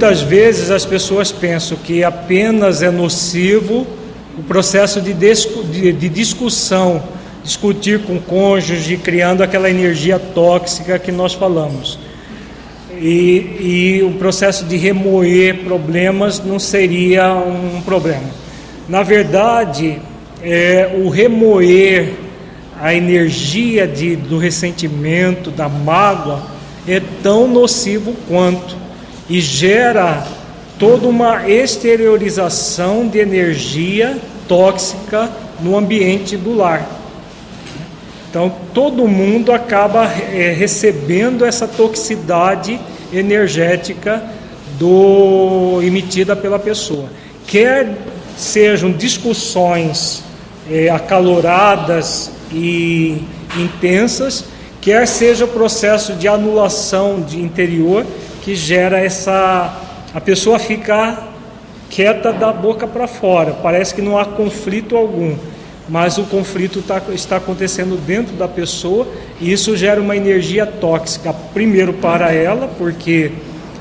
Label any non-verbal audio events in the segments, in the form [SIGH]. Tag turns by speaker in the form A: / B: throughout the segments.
A: Muitas vezes as pessoas pensam que apenas é nocivo o processo de, de, de discussão, discutir com o cônjuge, criando aquela energia tóxica que nós falamos. E, e o processo de remoer problemas não seria um problema. Na verdade, é, o remoer a energia de, do ressentimento, da mágoa, é tão nocivo quanto e gera toda uma exteriorização de energia tóxica no ambiente do lar. Então, todo mundo acaba é, recebendo essa toxicidade energética do emitida pela pessoa. Quer sejam discussões é, acaloradas e intensas, quer seja o processo de anulação de interior que gera essa a pessoa ficar quieta da boca para fora, parece que não há conflito algum, mas o conflito tá, está acontecendo dentro da pessoa e isso gera uma energia tóxica, primeiro para ela, porque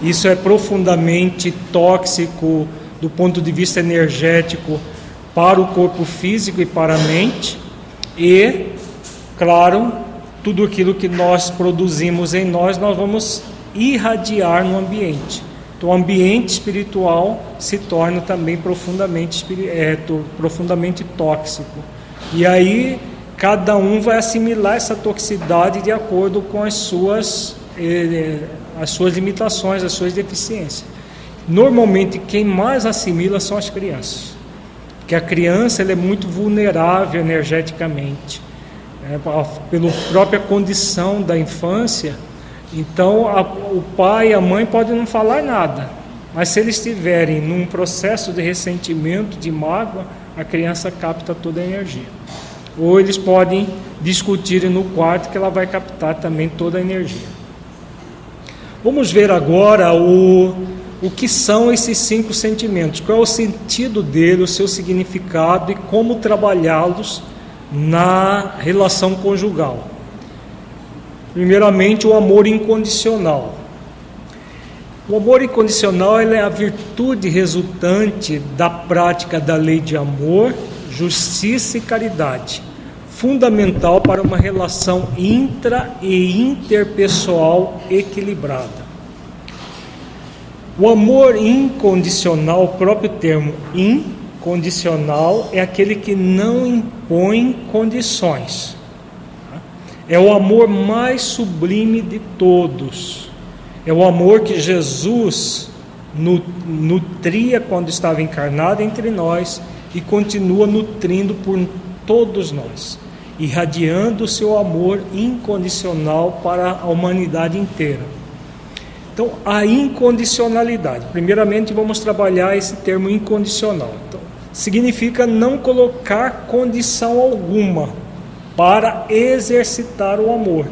A: isso é profundamente tóxico do ponto de vista energético para o corpo físico e para a mente, e, claro, tudo aquilo que nós produzimos em nós, nós vamos irradiar no ambiente. Então, o ambiente espiritual se torna também profundamente, é, profundamente tóxico. E aí, cada um vai assimilar essa toxicidade de acordo com as suas, eh, as suas limitações, as suas deficiências. Normalmente, quem mais assimila são as crianças, porque a criança ela é muito vulnerável energeticamente, né, pela própria condição da infância. Então, a, o pai e a mãe podem não falar nada, mas se eles estiverem num processo de ressentimento, de mágoa, a criança capta toda a energia. Ou eles podem discutir no quarto que ela vai captar também toda a energia. Vamos ver agora o o que são esses cinco sentimentos, qual é o sentido dele, o seu significado e como trabalhá-los na relação conjugal. Primeiramente, o amor incondicional. O amor incondicional é a virtude resultante da prática da lei de amor, justiça e caridade, fundamental para uma relação intra e interpessoal equilibrada. O amor incondicional, o próprio termo incondicional, é aquele que não impõe condições. É o amor mais sublime de todos. É o amor que Jesus nutria quando estava encarnado entre nós e continua nutrindo por todos nós, irradiando o seu amor incondicional para a humanidade inteira. Então, a incondicionalidade. Primeiramente, vamos trabalhar esse termo incondicional. Então, significa não colocar condição alguma para exercitar o amor.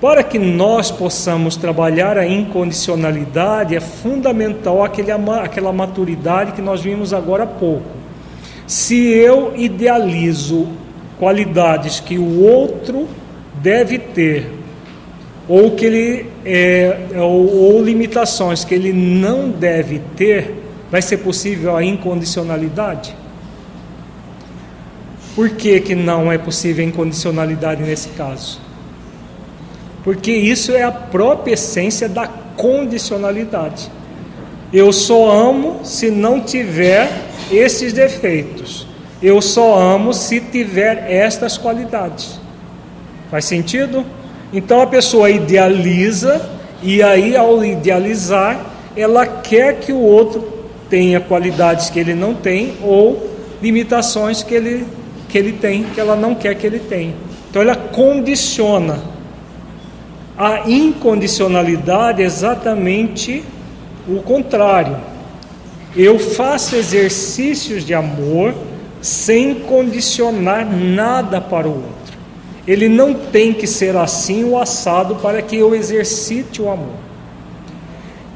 A: Para que nós possamos trabalhar a incondicionalidade, é fundamental aquele, aquela maturidade que nós vimos agora há pouco. Se eu idealizo qualidades que o outro deve ter ou que ele é, ou, ou limitações que ele não deve ter, vai ser possível a incondicionalidade? Por que, que não é possível incondicionalidade nesse caso? Porque isso é a própria essência da condicionalidade. Eu só amo se não tiver esses defeitos. Eu só amo se tiver estas qualidades. Faz sentido? Então a pessoa idealiza e aí ao idealizar, ela quer que o outro tenha qualidades que ele não tem ou limitações que ele que ele tem que ela não quer que ele tenha. Então ela condiciona. A incondicionalidade é exatamente o contrário. Eu faço exercícios de amor sem condicionar nada para o outro. Ele não tem que ser assim o assado para que eu exercite o amor.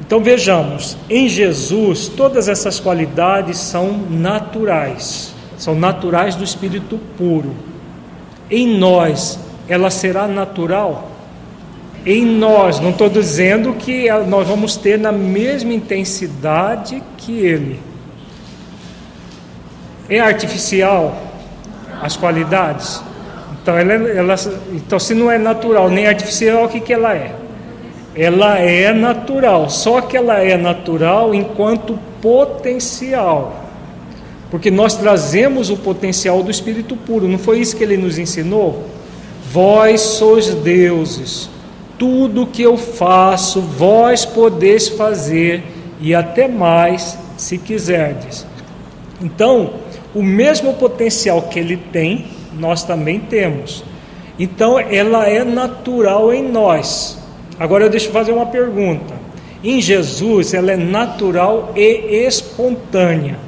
A: Então vejamos, em Jesus todas essas qualidades são naturais, são naturais do espírito puro. Em nós ela será natural? em nós. Não estou dizendo que nós vamos ter na mesma intensidade que ele. É artificial as qualidades? Então, ela, ela, então se não é natural nem artificial, o que, que ela é? Ela é natural, só que ela é natural enquanto potencial. Porque nós trazemos o potencial do Espírito puro, não foi isso que ele nos ensinou? Vós sois deuses, tudo que eu faço, vós podeis fazer, e até mais, se quiserdes. Então, o mesmo potencial que ele tem, nós também temos. Então, ela é natural em nós. Agora, eu deixo fazer uma pergunta. Em Jesus, ela é natural e espontânea.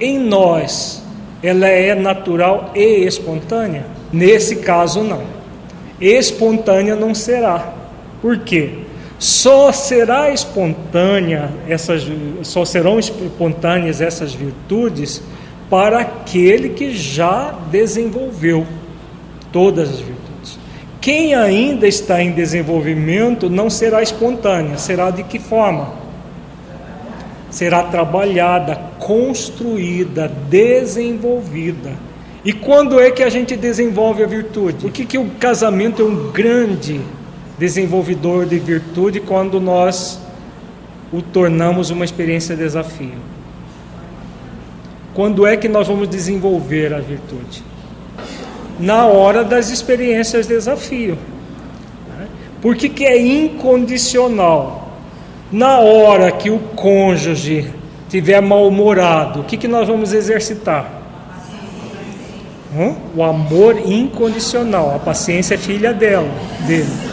A: Em nós, ela é natural e espontânea? Nesse caso, não. Espontânea não será. Por quê? Só será espontânea essas, só serão espontâneas essas virtudes para aquele que já desenvolveu todas as virtudes. Quem ainda está em desenvolvimento não será espontânea, será de que forma? Será trabalhada, construída, desenvolvida. E quando é que a gente desenvolve a virtude? Por que, que o casamento é um grande desenvolvedor de virtude quando nós o tornamos uma experiência de desafio. Quando é que nós vamos desenvolver a virtude? Na hora das experiências de desafio. Por que, que é incondicional? Na hora que o cônjuge tiver mal-humorado, o que, que nós vamos exercitar? Hum? O amor incondicional. A paciência é filha dela, dele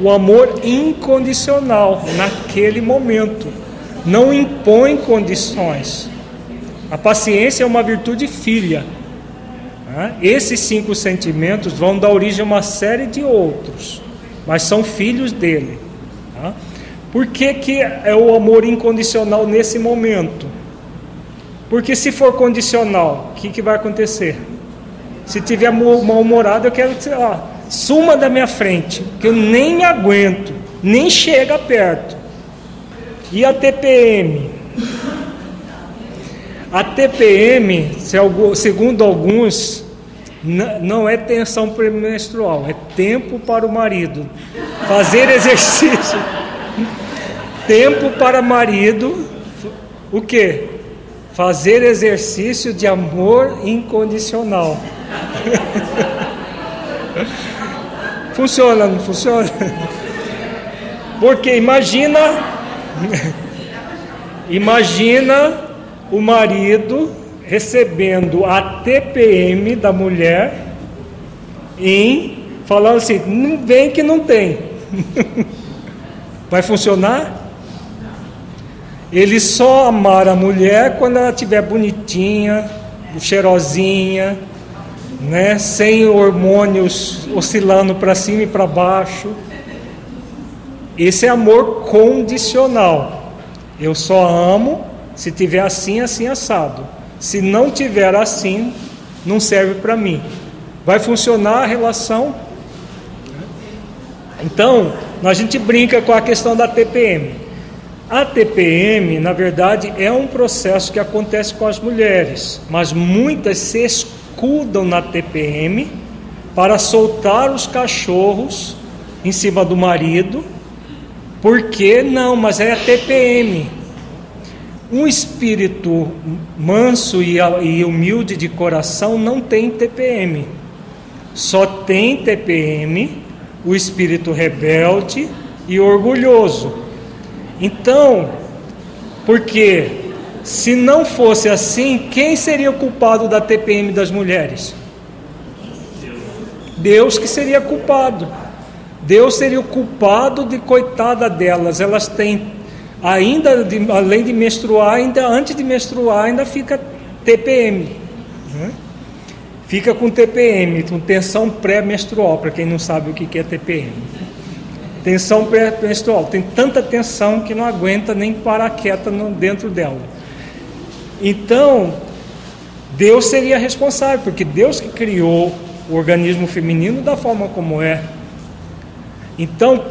A: o amor incondicional naquele momento, não impõe condições. A paciência é uma virtude filha. Né? Esses cinco sentimentos vão dar origem a uma série de outros, mas são filhos dele. Por que, que é o amor incondicional nesse momento? Porque se for condicional, o que, que vai acontecer? Se tiver mal-humorado, eu quero que você. Suma da minha frente, que eu nem aguento, nem chega perto. E a TPM? A TPM, segundo alguns, não é tensão premenstrual, é tempo para o marido fazer [LAUGHS] exercício. Tempo para marido, o que? Fazer exercício de amor incondicional. [LAUGHS] Funciona, não funciona? Porque imagina, imagina o marido recebendo a TPM da mulher em falando assim, não vem que não tem. [LAUGHS] Vai funcionar? Ele só amar a mulher quando ela estiver bonitinha, cheirosinha, né, sem hormônios oscilando para cima e para baixo. Esse é amor condicional. Eu só amo se tiver assim, assim assado. Se não tiver assim, não serve para mim. Vai funcionar a relação? Então, a gente brinca com a questão da TPM. A TPM, na verdade, é um processo que acontece com as mulheres, mas muitas se acudam na TPM para soltar os cachorros em cima do marido. Por que não? Mas é a TPM. Um espírito manso e humilde de coração não tem TPM. Só tem TPM o espírito rebelde e orgulhoso. Então, porque se não fosse assim, quem seria o culpado da TPM das mulheres? Deus que seria culpado. Deus seria o culpado de coitada delas. Elas têm ainda de, além de menstruar, ainda antes de menstruar, ainda fica TPM. Né? Fica com TPM, com tensão pré-menstrual, para quem não sabe o que é TPM. Tensão pré-menstrual, tem tanta tensão que não aguenta nem parar quieta dentro dela. Então, Deus seria responsável, porque Deus que criou o organismo feminino da forma como é. Então,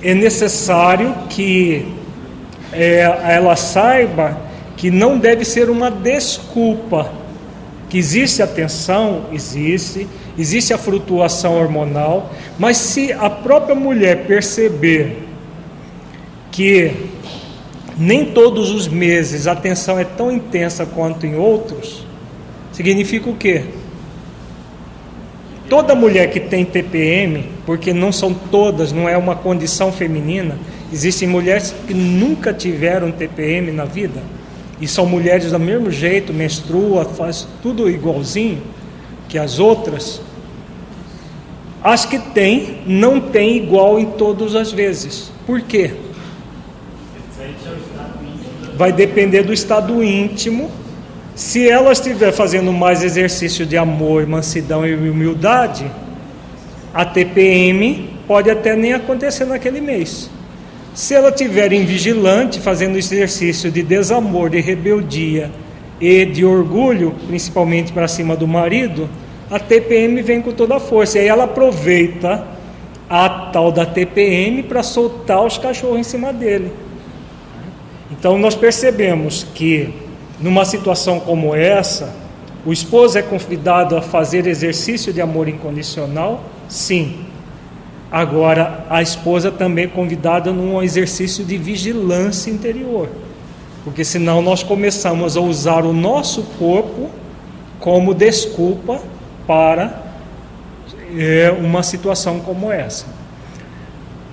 A: é necessário que é, ela saiba que não deve ser uma desculpa, que existe a tensão, existe, existe a flutuação hormonal, mas se a própria mulher perceber que nem todos os meses a tensão é tão intensa quanto em outros, significa o quê? Toda mulher que tem TPM, porque não são todas, não é uma condição feminina, existem mulheres que nunca tiveram TPM na vida e são mulheres do mesmo jeito, menstrua, faz tudo igualzinho que as outras. As que têm, não tem igual em todas as vezes. Por quê? Vai depender do estado íntimo se ela estiver fazendo mais exercício de amor, mansidão e humildade, a TPM pode até nem acontecer naquele mês. Se ela estiver em vigilante, fazendo exercício de desamor, de rebeldia e de orgulho, principalmente para cima do marido, a TPM vem com toda a força. E aí ela aproveita a tal da TPM para soltar os cachorros em cima dele. Então nós percebemos que numa situação como essa, o esposo é convidado a fazer exercício de amor incondicional? Sim. Agora, a esposa também é convidada num exercício de vigilância interior. Porque senão nós começamos a usar o nosso corpo como desculpa para é, uma situação como essa.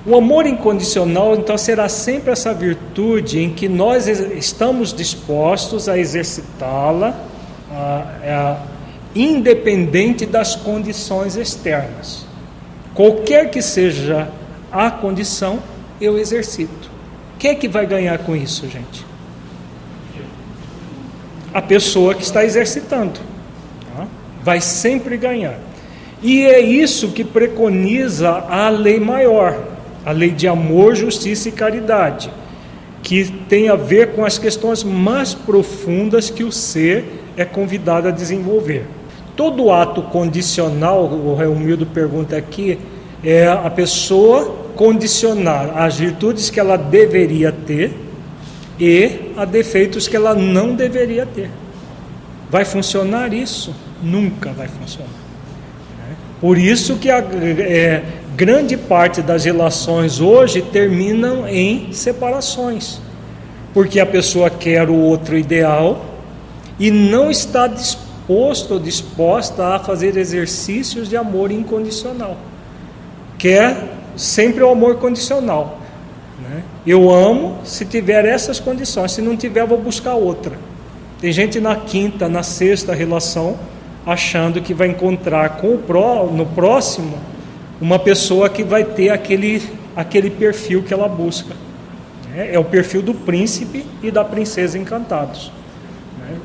A: O amor incondicional, então, será sempre essa virtude em que nós estamos dispostos a exercitá-la, independente das condições externas. Qualquer que seja a condição, eu exercito. Quem é que vai ganhar com isso, gente? A pessoa que está exercitando. Vai sempre ganhar. E é isso que preconiza a lei maior a lei de amor, justiça e caridade, que tem a ver com as questões mais profundas que o ser é convidado a desenvolver. Todo ato condicional, o Reumildo pergunta aqui, é a pessoa condicionar as virtudes que ela deveria ter e a defeitos que ela não deveria ter. Vai funcionar isso? Nunca vai funcionar. Por isso que a, é, grande parte das relações hoje terminam em separações, porque a pessoa quer o outro ideal e não está disposto ou disposta a fazer exercícios de amor incondicional. Quer sempre o amor condicional. Né? Eu amo se tiver essas condições, se não tiver, vou buscar outra. Tem gente na quinta, na sexta relação achando que vai encontrar com o pró, no próximo uma pessoa que vai ter aquele, aquele perfil que ela busca. É, é o perfil do príncipe e da princesa encantados. Né?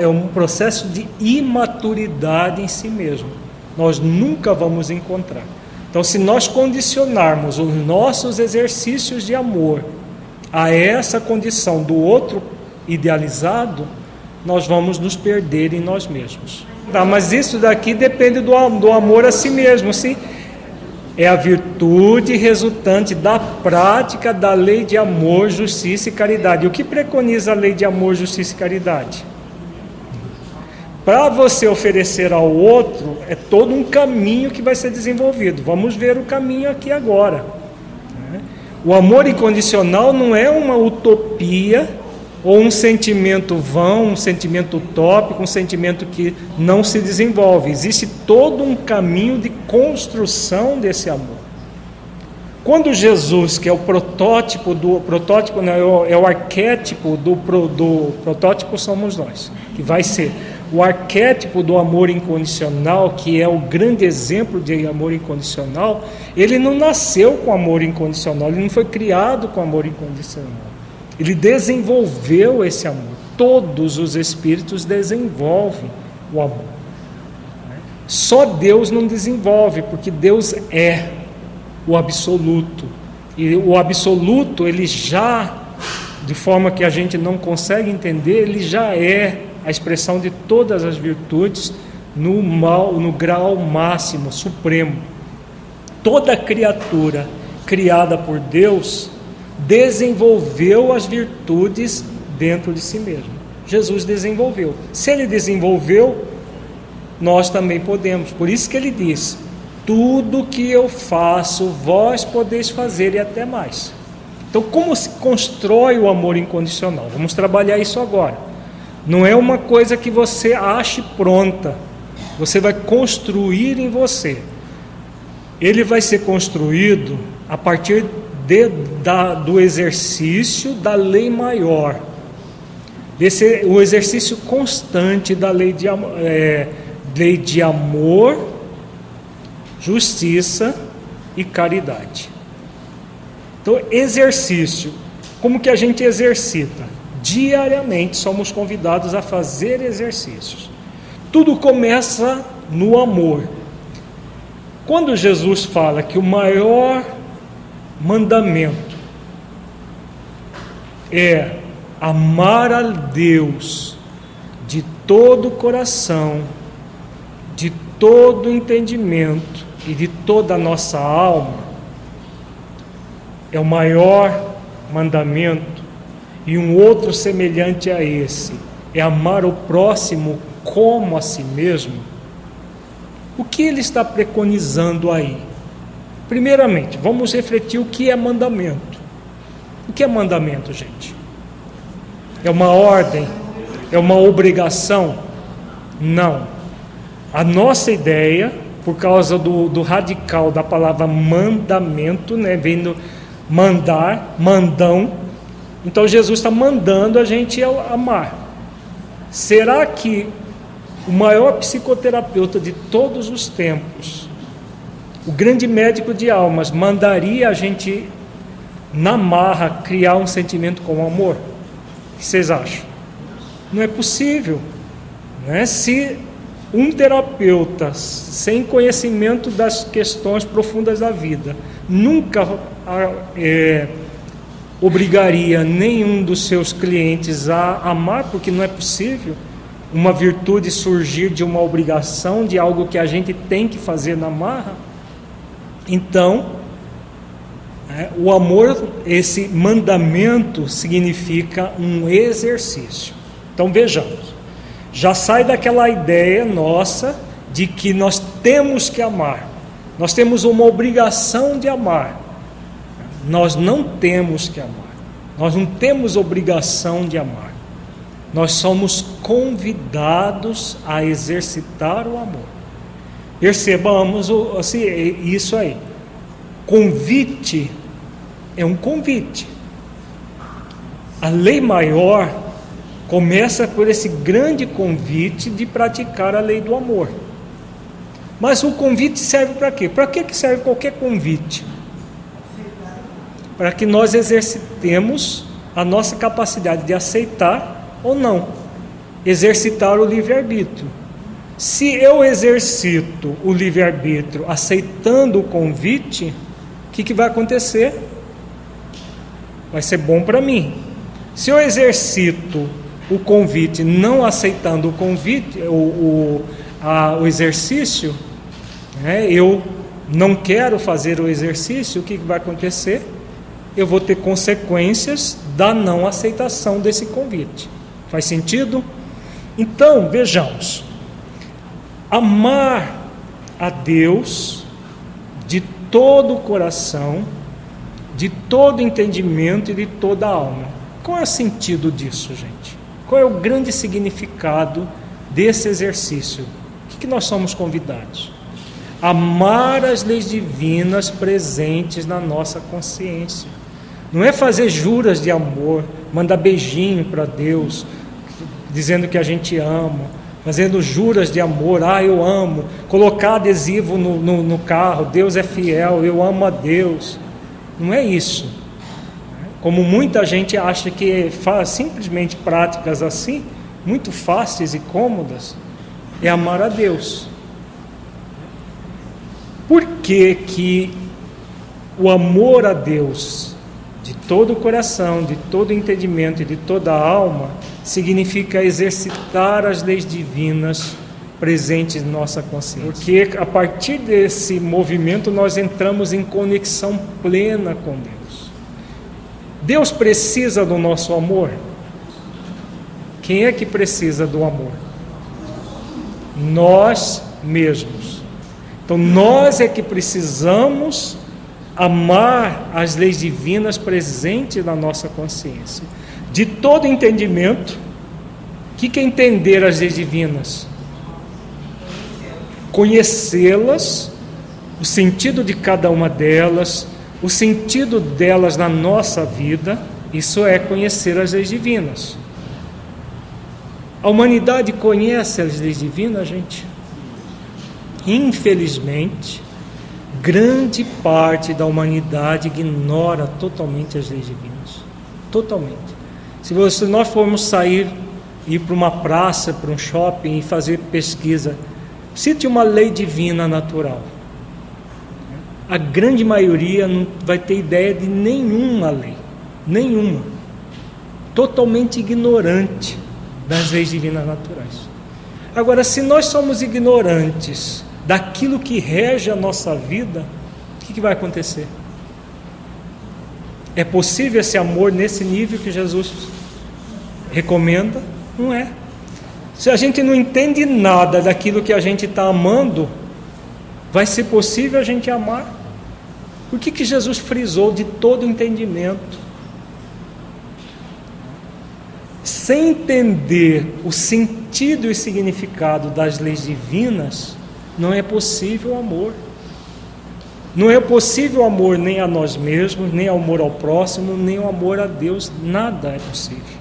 A: É um processo de imaturidade em si mesmo. Nós nunca vamos encontrar. Então, se nós condicionarmos os nossos exercícios de amor a essa condição do outro idealizado, nós vamos nos perder em nós mesmos. Tá, mas isso daqui depende do, do amor a si mesmo. Se é a virtude resultante da prática da lei de amor, justiça e caridade. O que preconiza a lei de amor, justiça e caridade? Para você oferecer ao outro, é todo um caminho que vai ser desenvolvido. Vamos ver o caminho aqui agora. O amor incondicional não é uma utopia ou um sentimento vão, um sentimento utópico, um sentimento que não se desenvolve. Existe todo um caminho de construção desse amor. Quando Jesus, que é o protótipo do protótipo, não, é, o, é o arquétipo do, do protótipo somos nós, que vai ser o arquétipo do amor incondicional, que é o grande exemplo de amor incondicional, ele não nasceu com amor incondicional, ele não foi criado com amor incondicional. Ele desenvolveu esse amor. Todos os espíritos desenvolvem o amor. Só Deus não desenvolve, porque Deus é o absoluto. E o absoluto, ele já, de forma que a gente não consegue entender, ele já é a expressão de todas as virtudes no, mal, no grau máximo, supremo. Toda criatura criada por Deus, desenvolveu as virtudes dentro de si mesmo. Jesus desenvolveu. Se ele desenvolveu, nós também podemos. Por isso que ele diz: Tudo que eu faço, vós podeis fazer e até mais. Então, como se constrói o amor incondicional? Vamos trabalhar isso agora. Não é uma coisa que você ache pronta. Você vai construir em você. Ele vai ser construído a partir de, da, do exercício da lei maior, desse, o exercício constante da lei de, é, lei de amor, justiça e caridade. Então, exercício. Como que a gente exercita? Diariamente somos convidados a fazer exercícios. Tudo começa no amor. Quando Jesus fala que o maior mandamento é amar a Deus de todo o coração, de todo o entendimento e de toda a nossa alma, é o maior mandamento, e um outro semelhante a esse é amar o próximo como a si mesmo. O que ele está preconizando aí? Primeiramente, vamos refletir o que é mandamento. O que é mandamento, gente? É uma ordem? É uma obrigação? Não. A nossa ideia, por causa do, do radical da palavra mandamento, né, vindo mandar, mandão, então Jesus está mandando a gente amar. Será que o maior psicoterapeuta de todos os tempos o grande médico de almas mandaria a gente, na marra, criar um sentimento com amor? O que vocês acham? Não é possível. Né? Se um terapeuta sem conhecimento das questões profundas da vida nunca é, obrigaria nenhum dos seus clientes a amar, porque não é possível uma virtude surgir de uma obrigação, de algo que a gente tem que fazer na marra. Então, é, o amor, esse mandamento, significa um exercício. Então vejamos, já sai daquela ideia nossa de que nós temos que amar, nós temos uma obrigação de amar. Nós não temos que amar, nós não temos obrigação de amar, nós somos convidados a exercitar o amor. Percebamos assim, isso aí. Convite é um convite. A lei maior começa por esse grande convite de praticar a lei do amor. Mas o convite serve para quê? Para que serve qualquer convite? Para que nós exercitemos a nossa capacidade de aceitar ou não, exercitar o livre-arbítrio. Se eu exercito o livre-arbítrio aceitando o convite, o que, que vai acontecer? Vai ser bom para mim. Se eu exercito o convite não aceitando o convite, o, o, a, o exercício, né, eu não quero fazer o exercício, o que, que vai acontecer? Eu vou ter consequências da não aceitação desse convite. Faz sentido? Então, vejamos amar a Deus de todo o coração, de todo entendimento e de toda a alma. Qual é o sentido disso, gente? Qual é o grande significado desse exercício? O que, nós somos convidados? Amar as leis divinas presentes na nossa consciência. Não é fazer juras de amor, mandar beijinho para Deus, dizendo que a gente ama fazendo juras de amor, ah, eu amo, colocar adesivo no, no, no, carro, Deus é fiel, eu amo a Deus. Não é isso. Como muita gente acha que faz simplesmente práticas assim, muito fáceis e cômodas, é amar a Deus. Por que, que o amor a Deus, de todo o coração, de todo o entendimento e de toda a alma, significa exercitar as leis divinas presentes em nossa consciência. Porque a partir desse movimento nós entramos em conexão plena com Deus. Deus precisa do nosso amor? Quem é que precisa do amor? Nós mesmos. Então nós é que precisamos amar as leis divinas presentes na nossa consciência. De todo entendimento, o que, é entender as leis divinas? Conhecê-las, o sentido de cada uma delas, o sentido delas na nossa vida, isso é conhecer as leis divinas. A humanidade conhece as leis divinas, gente? Infelizmente, grande parte da humanidade ignora totalmente as leis divinas. Totalmente. Se nós formos sair, ir para uma praça, para um shopping e fazer pesquisa, cite uma lei divina natural. A grande maioria não vai ter ideia de nenhuma lei. Nenhuma. Totalmente ignorante das leis divinas naturais. Agora, se nós somos ignorantes daquilo que rege a nossa vida, o que, que vai acontecer? É possível esse amor nesse nível que Jesus recomenda? Não é. Se a gente não entende nada daquilo que a gente está amando, vai ser possível a gente amar? Por que, que Jesus frisou de todo entendimento? sem entender o sentido e significado das leis divinas, não é possível amor. Não é possível amor nem a nós mesmos, nem amor ao próximo, nem o amor a Deus, nada é possível.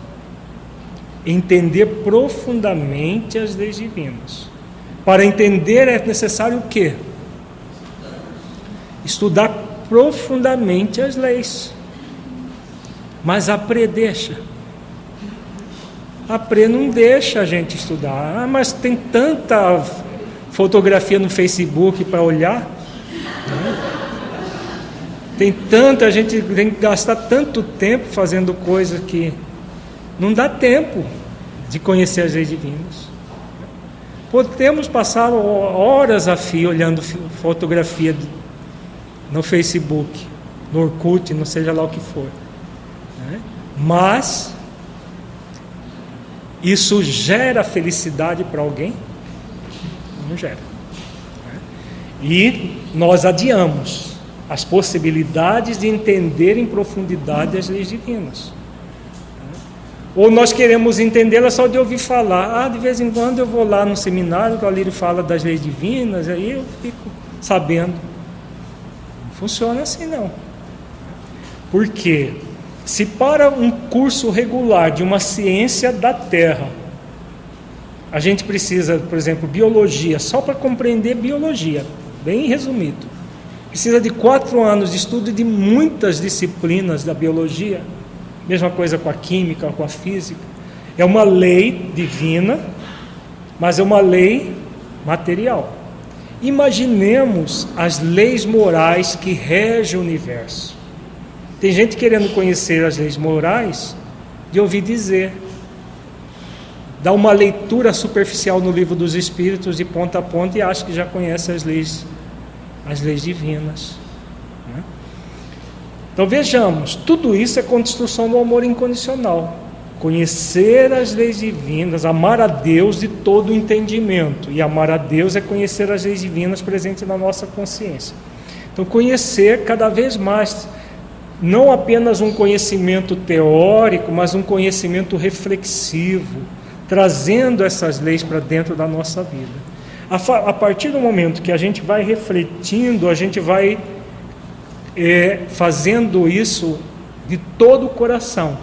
A: Entender profundamente as leis divinas. Para entender é necessário o quê? Estudar profundamente as leis. Mas a predecha a PRE não deixa a gente estudar. Ah, mas tem tanta fotografia no Facebook para olhar. Né? Tem tanta, gente tem que gastar tanto tempo fazendo coisa que não dá tempo de conhecer as leis divinas. Podemos passar horas a fio olhando fotografia no Facebook, no Orkut, não seja lá o que for. Né? Mas isso gera felicidade para alguém? Não gera. E nós adiamos as possibilidades de entender em profundidade as leis divinas. Ou nós queremos entendê-las só de ouvir falar. Ah, de vez em quando eu vou lá no seminário que o Alírio fala das leis divinas, aí eu fico sabendo. Não funciona assim não. Por quê? Se para um curso regular de uma ciência da Terra, a gente precisa, por exemplo, biologia, só para compreender biologia, bem resumido, precisa de quatro anos de estudo de muitas disciplinas da biologia, mesma coisa com a química, com a física. É uma lei divina, mas é uma lei material. Imaginemos as leis morais que regem o universo. Tem gente querendo conhecer as leis morais de ouvir dizer. Dá uma leitura superficial no livro dos Espíritos de ponta a ponta e acha que já conhece as leis, as leis divinas. Né? Então vejamos, tudo isso é construção do amor incondicional. Conhecer as leis divinas, amar a Deus de todo o entendimento. E amar a Deus é conhecer as leis divinas presentes na nossa consciência. Então, conhecer cada vez mais não apenas um conhecimento teórico, mas um conhecimento reflexivo, trazendo essas leis para dentro da nossa vida. A, a, partir do momento que a gente vai refletindo, a gente vai é, fazendo isso de todo o coração,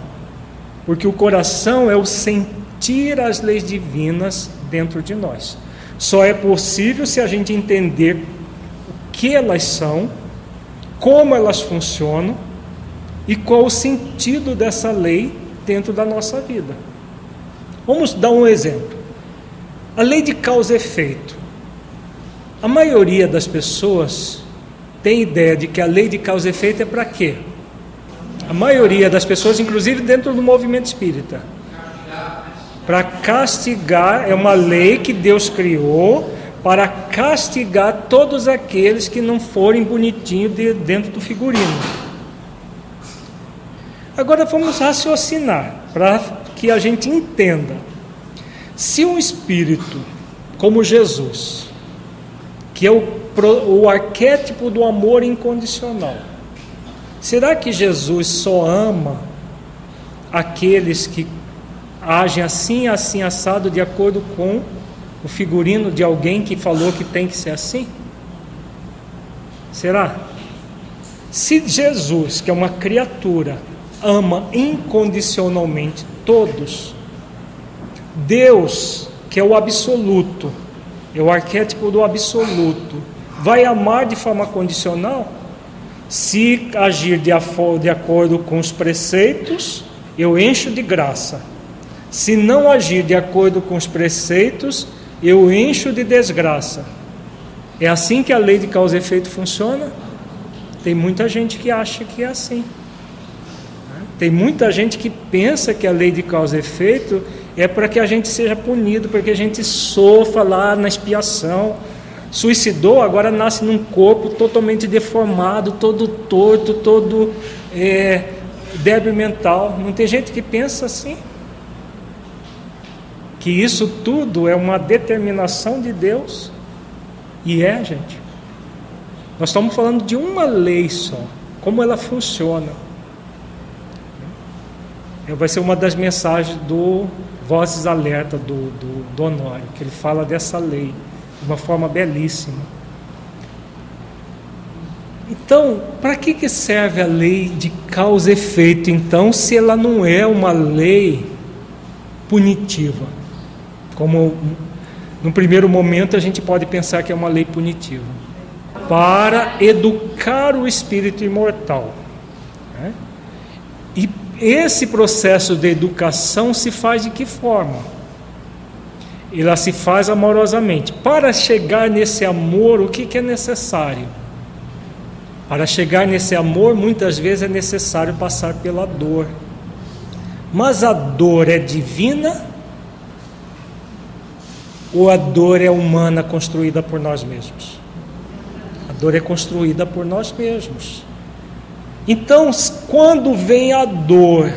A: porque o coração é o sentir as leis divinas dentro de nós. Só é possível se a gente entender o que elas são, como elas funcionam e qual o sentido dessa lei dentro da nossa vida. Vamos dar um exemplo. A lei de causa e efeito. A maioria das pessoas tem ideia de que a lei de causa e efeito é para quê? A maioria das pessoas, inclusive dentro do movimento espírita. para castigar, é uma lei que Deus criou para castigar todos aqueles que não forem bonitinhos de, dentro do figurino. Agora vamos raciocinar para que a gente entenda. Se um espírito como Jesus, que é o, o arquétipo do amor incondicional, será que Jesus só ama aqueles que agem assim, assim, assado, de acordo com o figurino de alguém que falou que tem que ser assim? Será? Se Jesus, que é uma criatura, ama incondicionalmente todos, Deus, que é o absoluto, é o arquétipo do absoluto, vai amar de forma condicional? Se agir de, de acordo com os preceitos, eu encho de graça. Se não agir de acordo com os preceitos, eu encho de desgraça. É assim que a lei de causa e efeito funciona? Tem muita gente que acha que é assim. Tem muita gente que pensa que a lei de causa e efeito é para que a gente seja punido, para que a gente sofra lá na expiação. Suicidou, agora nasce num corpo totalmente deformado, todo torto, todo é, débil mental. Não tem gente que pensa assim que isso tudo é uma determinação de Deus. E é, gente. Nós estamos falando de uma lei só, como ela funciona. Vai ser uma das mensagens do Vozes Alerta do, do, do Honório, que ele fala dessa lei de uma forma belíssima. Então, para que, que serve a lei de causa e efeito, então, se ela não é uma lei punitiva? Como no primeiro momento a gente pode pensar que é uma lei punitiva para educar o espírito imortal. Né? E esse processo de educação se faz de que forma? Ela se faz amorosamente. Para chegar nesse amor, o que, que é necessário? Para chegar nesse amor, muitas vezes é necessário passar pela dor. Mas a dor é divina ou a dor é humana construída por nós mesmos? A dor é construída por nós mesmos. Então, quando vem a dor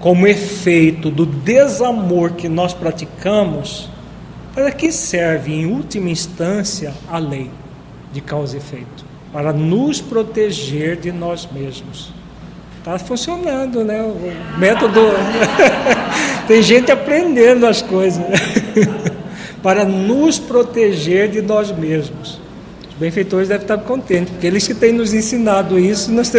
A: como efeito do desamor que nós praticamos, para que serve em última instância a lei de causa e efeito? Para nos proteger de nós mesmos. Está funcionando, né? O método. [LAUGHS] Tem gente aprendendo as coisas. [LAUGHS] para nos proteger de nós mesmos. Benfeitores devem estar contentes, porque eles que têm nos ensinado isso. Nós...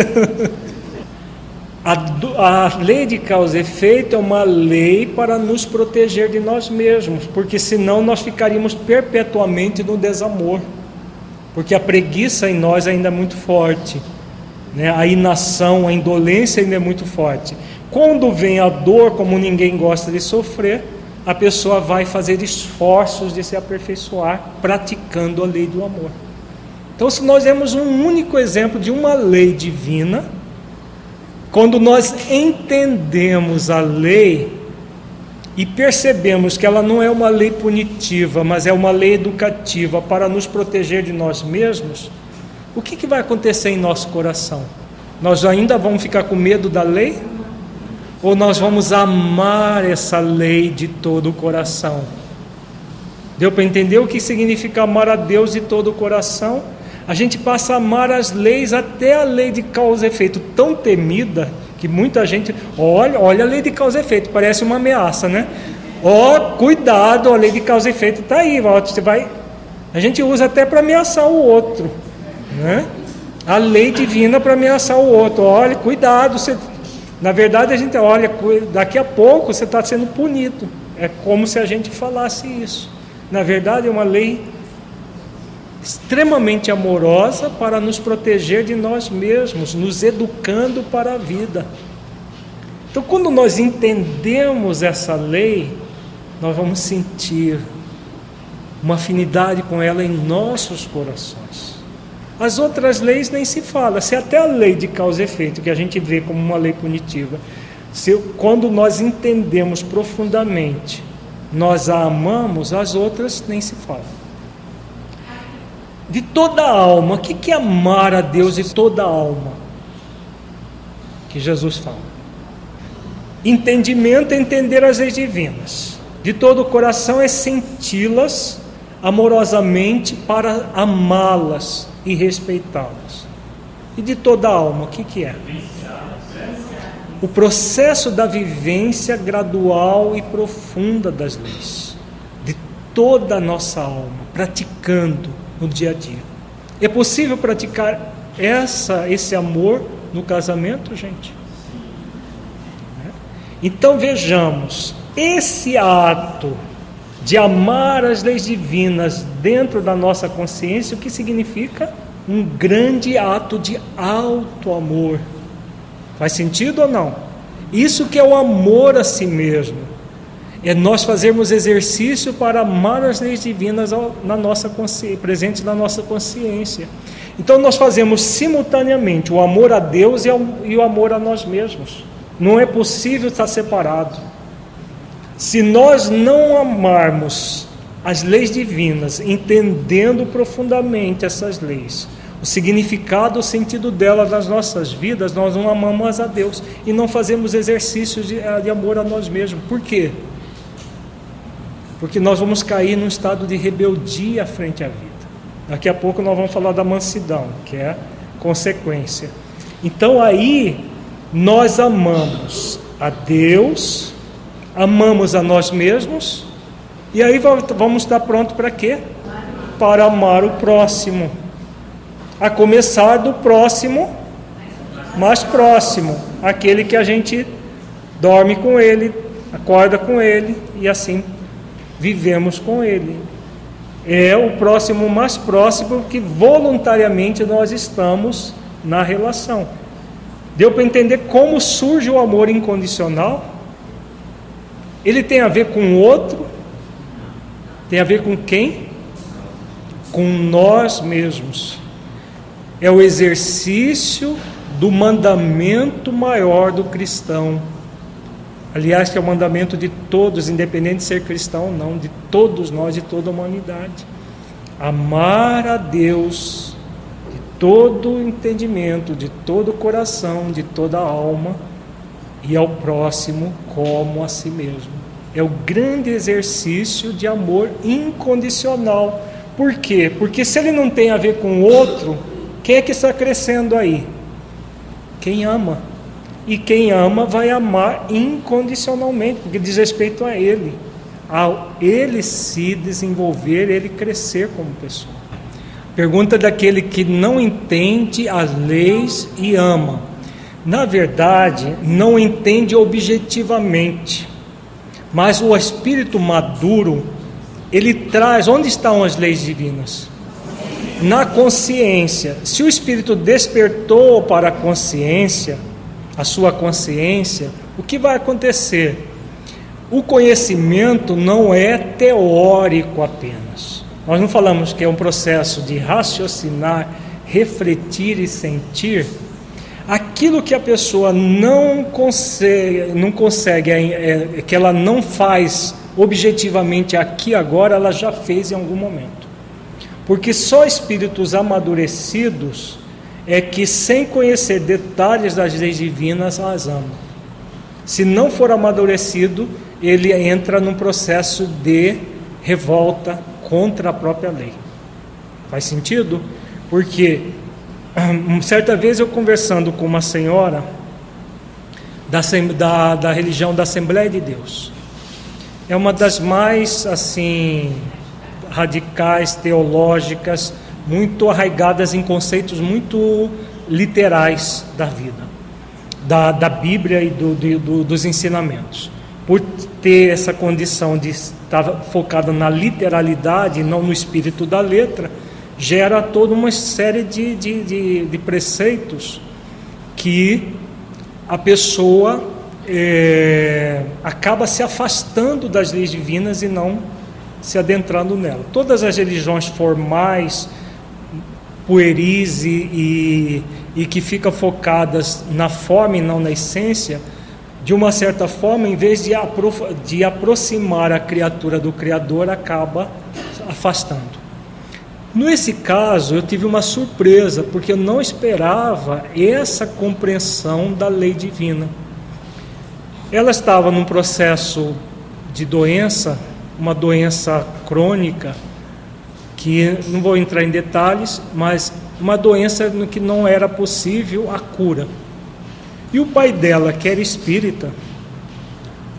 A: a, a lei de causa e efeito é uma lei para nos proteger de nós mesmos, porque senão nós ficaríamos perpetuamente no desamor, porque a preguiça em nós ainda é muito forte. Né? A inação, a indolência ainda é muito forte. Quando vem a dor, como ninguém gosta de sofrer, a pessoa vai fazer esforços de se aperfeiçoar praticando a lei do amor. Então, se nós vemos um único exemplo de uma lei divina, quando nós entendemos a lei e percebemos que ela não é uma lei punitiva, mas é uma lei educativa para nos proteger de nós mesmos, o que, que vai acontecer em nosso coração? Nós ainda vamos ficar com medo da lei? ou nós vamos amar essa lei de todo o coração? Deu para entender o que significa amar a Deus de todo o coração? A gente passa a amar as leis, até a lei de causa e efeito, tão temida que muita gente olha, olha a lei de causa e efeito, parece uma ameaça, né? Ó, oh, cuidado, a lei de causa e efeito está aí, você vai. A gente usa até para ameaçar o outro, né? A lei divina para ameaçar o outro. Olha, cuidado, você na verdade, a gente olha, daqui a pouco você está sendo punido. É como se a gente falasse isso. Na verdade, é uma lei extremamente amorosa para nos proteger de nós mesmos, nos educando para a vida. Então, quando nós entendemos essa lei, nós vamos sentir uma afinidade com ela em nossos corações. As outras leis nem se fala. Se até a lei de causa e efeito, que a gente vê como uma lei punitiva, se, quando nós entendemos profundamente nós a amamos, as outras nem se fala. De toda a alma, o que é amar a Deus de toda a alma? Que Jesus fala. Entendimento é entender as leis divinas. De todo o coração é senti-las amorosamente para amá-las e respeitá-las. E de toda a alma, o que, que é? O processo da vivência gradual e profunda das leis, de toda a nossa alma, praticando no dia a dia. É possível praticar essa, esse amor no casamento, gente? Então vejamos, esse ato de amar as leis divinas dentro da nossa consciência, o que significa? Um grande ato de alto amor. Faz sentido ou não? Isso que é o amor a si mesmo. É nós fazermos exercício para amar as leis divinas na nossa presentes na nossa consciência. Então nós fazemos simultaneamente o amor a Deus e o amor a nós mesmos. Não é possível estar separado. Se nós não amarmos as leis divinas, entendendo profundamente essas leis, o significado, o sentido delas nas nossas vidas, nós não amamos a Deus e não fazemos exercícios de, eh, de amor a nós mesmos. Por quê? Porque nós vamos cair num estado de rebeldia frente à vida. Daqui a pouco nós vamos falar da mansidão, que é consequência. Então aí nós amamos a Deus, amamos a nós mesmos, e aí vamos estar pronto para quê? Para amar o próximo a começar do próximo mais próximo, aquele que a gente dorme com ele, acorda com ele e assim vivemos com ele. É o próximo mais próximo que voluntariamente nós estamos na relação. Deu para entender como surge o amor incondicional? Ele tem a ver com o outro? Tem a ver com quem? Com nós mesmos é o exercício do mandamento maior do cristão. Aliás, que é o mandamento de todos, independente de ser cristão ou não, de todos nós, de toda a humanidade. Amar a Deus de todo entendimento, de todo coração, de toda alma e ao próximo como a si mesmo. É o grande exercício de amor incondicional. Por quê? Porque se ele não tem a ver com o outro, quem é que está crescendo aí? Quem ama. E quem ama vai amar incondicionalmente, porque diz respeito a ele. Ao ele se desenvolver, ele crescer como pessoa. Pergunta daquele que não entende as leis e ama. Na verdade, não entende objetivamente. Mas o espírito maduro, ele traz onde estão as leis divinas? na consciência. Se o espírito despertou para a consciência, a sua consciência, o que vai acontecer? O conhecimento não é teórico apenas. Nós não falamos que é um processo de raciocinar, refletir e sentir. Aquilo que a pessoa não consegue, não consegue é, é, que ela não faz objetivamente aqui agora, ela já fez em algum momento. Porque só espíritos amadurecidos é que, sem conhecer detalhes das leis divinas, as amam. Se não for amadurecido, ele entra num processo de revolta contra a própria lei. Faz sentido? Porque certa vez eu conversando com uma senhora da, da, da religião da Assembleia de Deus, é uma das mais assim radicais, teológicas, muito arraigadas em conceitos muito literais da vida, da, da Bíblia e do, do, dos ensinamentos. Por ter essa condição de estar focada na literalidade e não no espírito da letra, gera toda uma série de, de, de, de preceitos que a pessoa é, acaba se afastando das leis divinas e não se adentrando nela. Todas as religiões formais, pueris e, e, e que ficam focadas na forma e não na essência, de uma certa forma, em vez de, apro de aproximar a criatura do Criador, acaba afastando. Nesse caso, eu tive uma surpresa, porque eu não esperava essa compreensão da lei divina. Ela estava num processo de doença, uma doença crônica, que não vou entrar em detalhes, mas uma doença no que não era possível a cura. E o pai dela, que era espírita,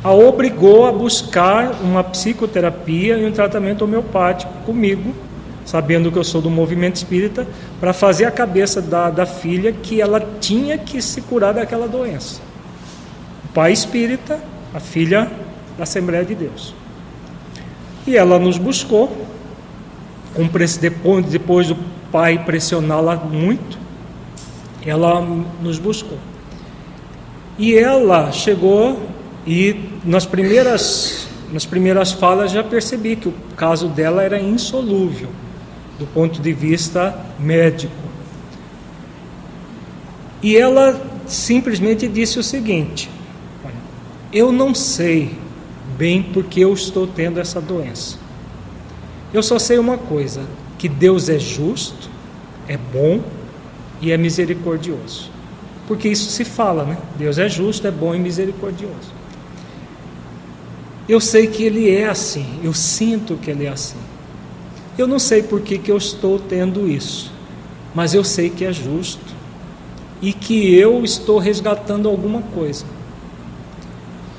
A: a obrigou a buscar uma psicoterapia e um tratamento homeopático comigo, sabendo que eu sou do movimento espírita, para fazer a cabeça da, da filha que ela tinha que se curar daquela doença. O pai espírita, a filha da Assembleia de Deus. E ela nos buscou, depois, depois do pai pressioná-la muito, ela nos buscou. E ela chegou e nas primeiras, nas primeiras falas já percebi que o caso dela era insolúvel do ponto de vista médico. E ela simplesmente disse o seguinte: Eu não sei bem porque eu estou tendo essa doença. Eu só sei uma coisa: que Deus é justo, é bom e é misericordioso. Porque isso se fala, né? Deus é justo, é bom e misericordioso. Eu sei que Ele é assim, eu sinto que Ele é assim. Eu não sei por que, que eu estou tendo isso, mas eu sei que é justo e que eu estou resgatando alguma coisa.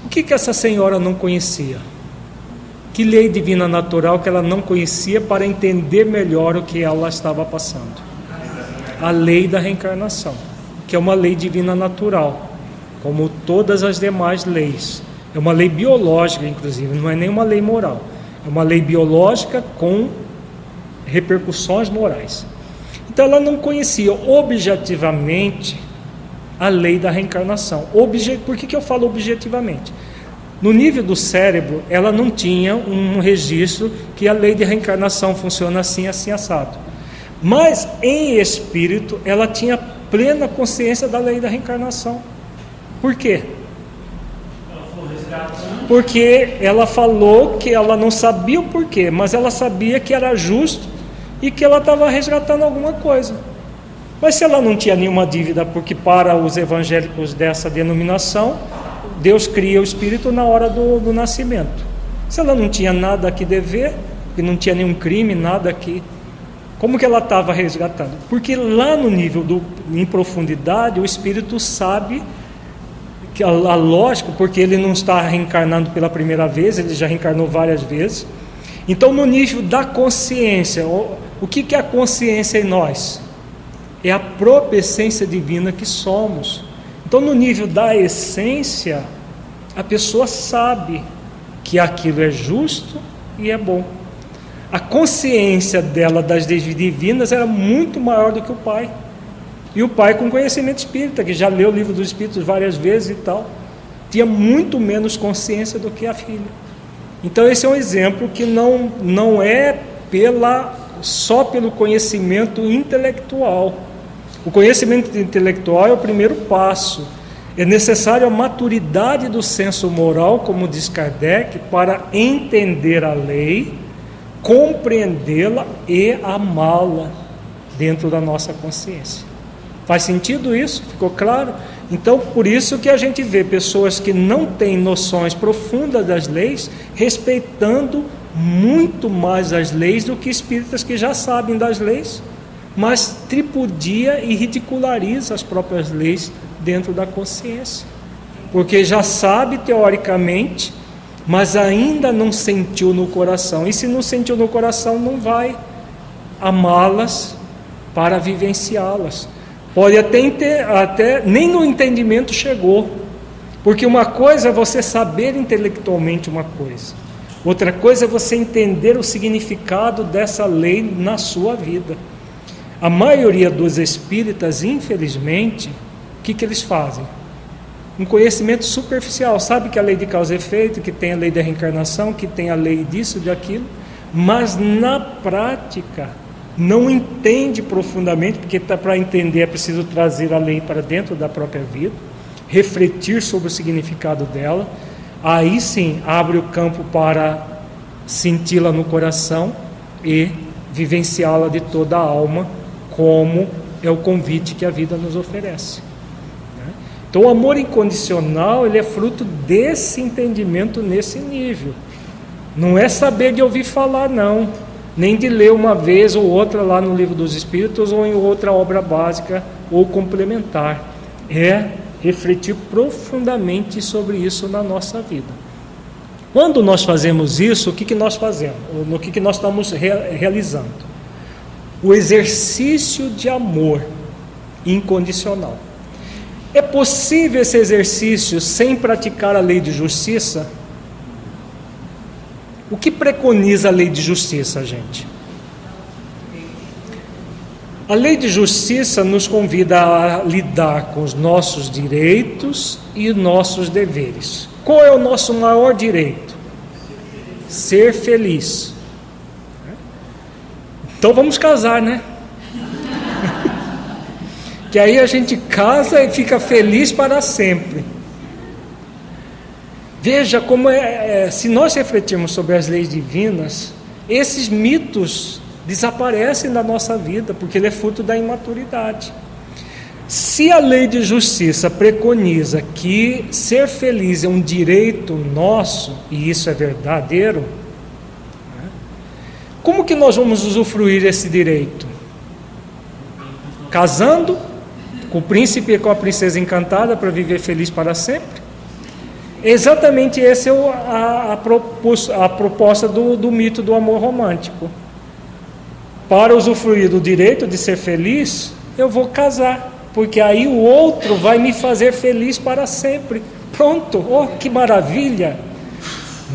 A: O que, que essa senhora não conhecia? Que lei divina natural que ela não conhecia para entender melhor o que ela estava passando? A lei da reencarnação, que é uma lei divina natural, como todas as demais leis. É uma lei biológica, inclusive, não é nenhuma lei moral. É uma lei biológica com repercussões morais. Então ela não conhecia objetivamente a lei da reencarnação. Obje... Por que, que eu falo objetivamente? No nível do cérebro, ela não tinha um registro que a lei de reencarnação funciona assim, assim, assado. Mas em espírito, ela tinha plena consciência da lei da reencarnação. Por quê? Porque ela falou que ela não sabia o porquê, mas ela sabia que era justo e que ela estava resgatando alguma coisa. Mas se ela não tinha nenhuma dívida, porque para os evangélicos dessa denominação, Deus cria o espírito na hora do, do nascimento. Se ela não tinha nada que dever, e não tinha nenhum crime, nada aqui, como que ela estava resgatando? Porque lá no nível do, em profundidade, o espírito sabe que a, a lógica, porque ele não está reencarnando pela primeira vez, ele já reencarnou várias vezes. Então, no nível da consciência, o que, que é a consciência em nós? É a própria essência divina que somos. Então, no nível da essência, a pessoa sabe que aquilo é justo e é bom. A consciência dela das leis divinas era muito maior do que o pai. E o pai, com conhecimento espírita, que já leu o livro dos Espíritos várias vezes e tal, tinha muito menos consciência do que a filha. Então, esse é um exemplo que não, não é pela só pelo conhecimento intelectual. O conhecimento intelectual é o primeiro passo. É necessário a maturidade do senso moral, como diz Kardec, para entender a lei, compreendê-la e amá-la dentro da nossa consciência. Faz sentido isso? Ficou claro? Então, por isso que a gente vê pessoas que não têm noções profundas das leis, respeitando muito mais as leis do que espíritas que já sabem das leis, mas tripudia e ridiculariza as próprias leis dentro da consciência, porque já sabe teoricamente, mas ainda não sentiu no coração, e se não sentiu no coração, não vai amá-las para vivenciá-las. Pode até, até nem no entendimento chegou, porque uma coisa é você saber intelectualmente uma coisa, Outra coisa é você entender o significado dessa lei na sua vida. A maioria dos espíritas, infelizmente, o que, que eles fazem? Um conhecimento superficial. Sabe que a lei de causa e efeito, que tem a lei da reencarnação, que tem a lei disso, de aquilo, mas na prática não entende profundamente, porque tá, para entender é preciso trazer a lei para dentro da própria vida, refletir sobre o significado dela, aí sim abre o campo para senti-la no coração e vivenciá-la de toda a alma, como é o convite que a vida nos oferece. Né? Então, o amor incondicional ele é fruto desse entendimento nesse nível. Não é saber de ouvir falar, não, nem de ler uma vez ou outra lá no livro dos Espíritos ou em outra obra básica ou complementar. É refletir profundamente sobre isso na nossa vida. Quando nós fazemos isso, o que, que nós fazemos? No que, que nós estamos re realizando? O exercício de amor incondicional. É possível esse exercício sem praticar a lei de justiça? O que preconiza a lei de justiça, gente? A lei de justiça nos convida a lidar com os nossos direitos e nossos deveres. Qual é o nosso maior direito? Ser feliz. Então vamos casar, né? que aí a gente casa e fica feliz para sempre. Veja como é, é, se nós refletirmos sobre as leis divinas, esses mitos desaparecem da nossa vida, porque ele é fruto da imaturidade. Se a lei de justiça preconiza que ser feliz é um direito nosso, e isso é verdadeiro, como que nós vamos usufruir esse direito? Casando com o príncipe e com a princesa encantada para viver feliz para sempre? Exatamente essa é a, a, a proposta do, do mito do amor romântico. Para usufruir do direito de ser feliz, eu vou casar, porque aí o outro vai me fazer feliz para sempre. Pronto, oh que maravilha,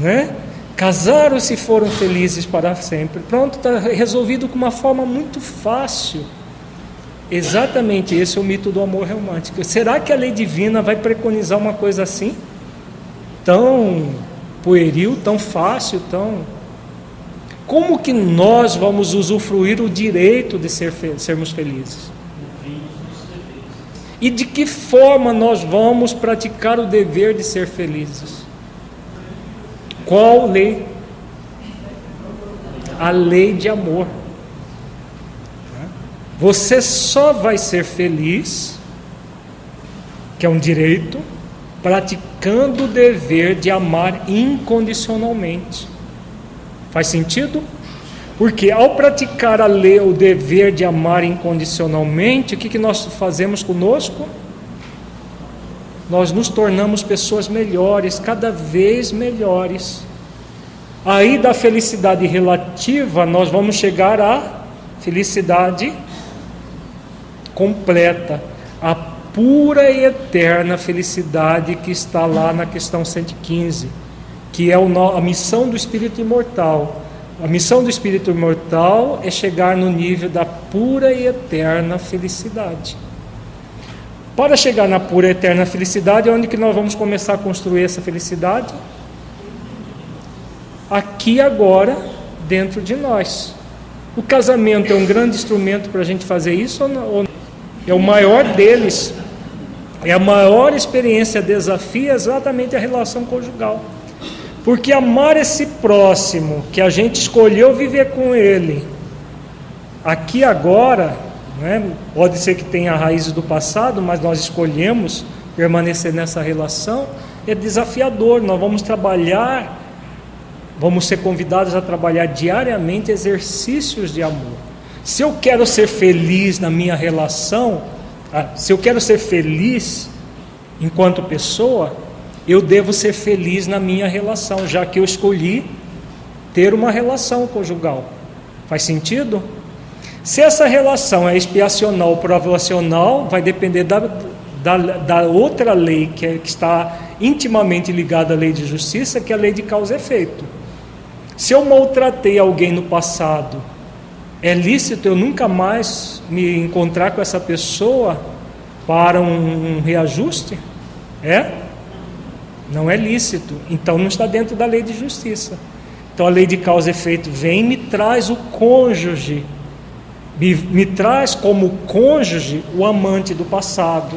A: né? Casaram se foram felizes para sempre. Pronto, está resolvido com uma forma muito fácil. Exatamente esse é o mito do amor romântico. Será que a lei divina vai preconizar uma coisa assim? Tão pueril, tão fácil, tão como que nós vamos usufruir o direito de ser, sermos felizes? E de que forma nós vamos praticar o dever de ser felizes? Qual lei? A lei de amor. Você só vai ser feliz, que é um direito, praticando o dever de amar incondicionalmente. Faz sentido? Porque ao praticar a lei, o dever de amar incondicionalmente, o que, que nós fazemos conosco? Nós nos tornamos pessoas melhores, cada vez melhores. Aí da felicidade relativa, nós vamos chegar à felicidade completa, a pura e eterna felicidade que está lá na questão 115 que é a missão do espírito imortal. A missão do espírito imortal é chegar no nível da pura e eterna felicidade. Para chegar na pura eterna felicidade, onde que nós vamos começar a construir essa felicidade? Aqui agora, dentro de nós. O casamento é um grande instrumento para a gente fazer isso ou não? É o maior deles. É a maior experiência, desafio exatamente a relação conjugal. Porque amar esse próximo que a gente escolheu viver com ele, aqui agora, né, pode ser que tenha raízes do passado, mas nós escolhemos permanecer nessa relação, é desafiador. Nós vamos trabalhar, vamos ser convidados a trabalhar diariamente exercícios de amor. Se eu quero ser feliz na minha relação, ah, se eu quero ser feliz enquanto pessoa, eu devo ser feliz na minha relação, já que eu escolhi ter uma relação conjugal. Faz sentido? Se essa relação é expiacional ou provacional, vai depender da, da, da outra lei que, é, que está intimamente ligada à lei de justiça, que é a lei de causa e efeito. Se eu maltratei alguém no passado, é lícito eu nunca mais me encontrar com essa pessoa para um, um reajuste? É? Não é lícito. Então não está dentro da lei de justiça. Então a lei de causa e efeito vem e me traz o cônjuge, me, me traz como cônjuge o amante do passado,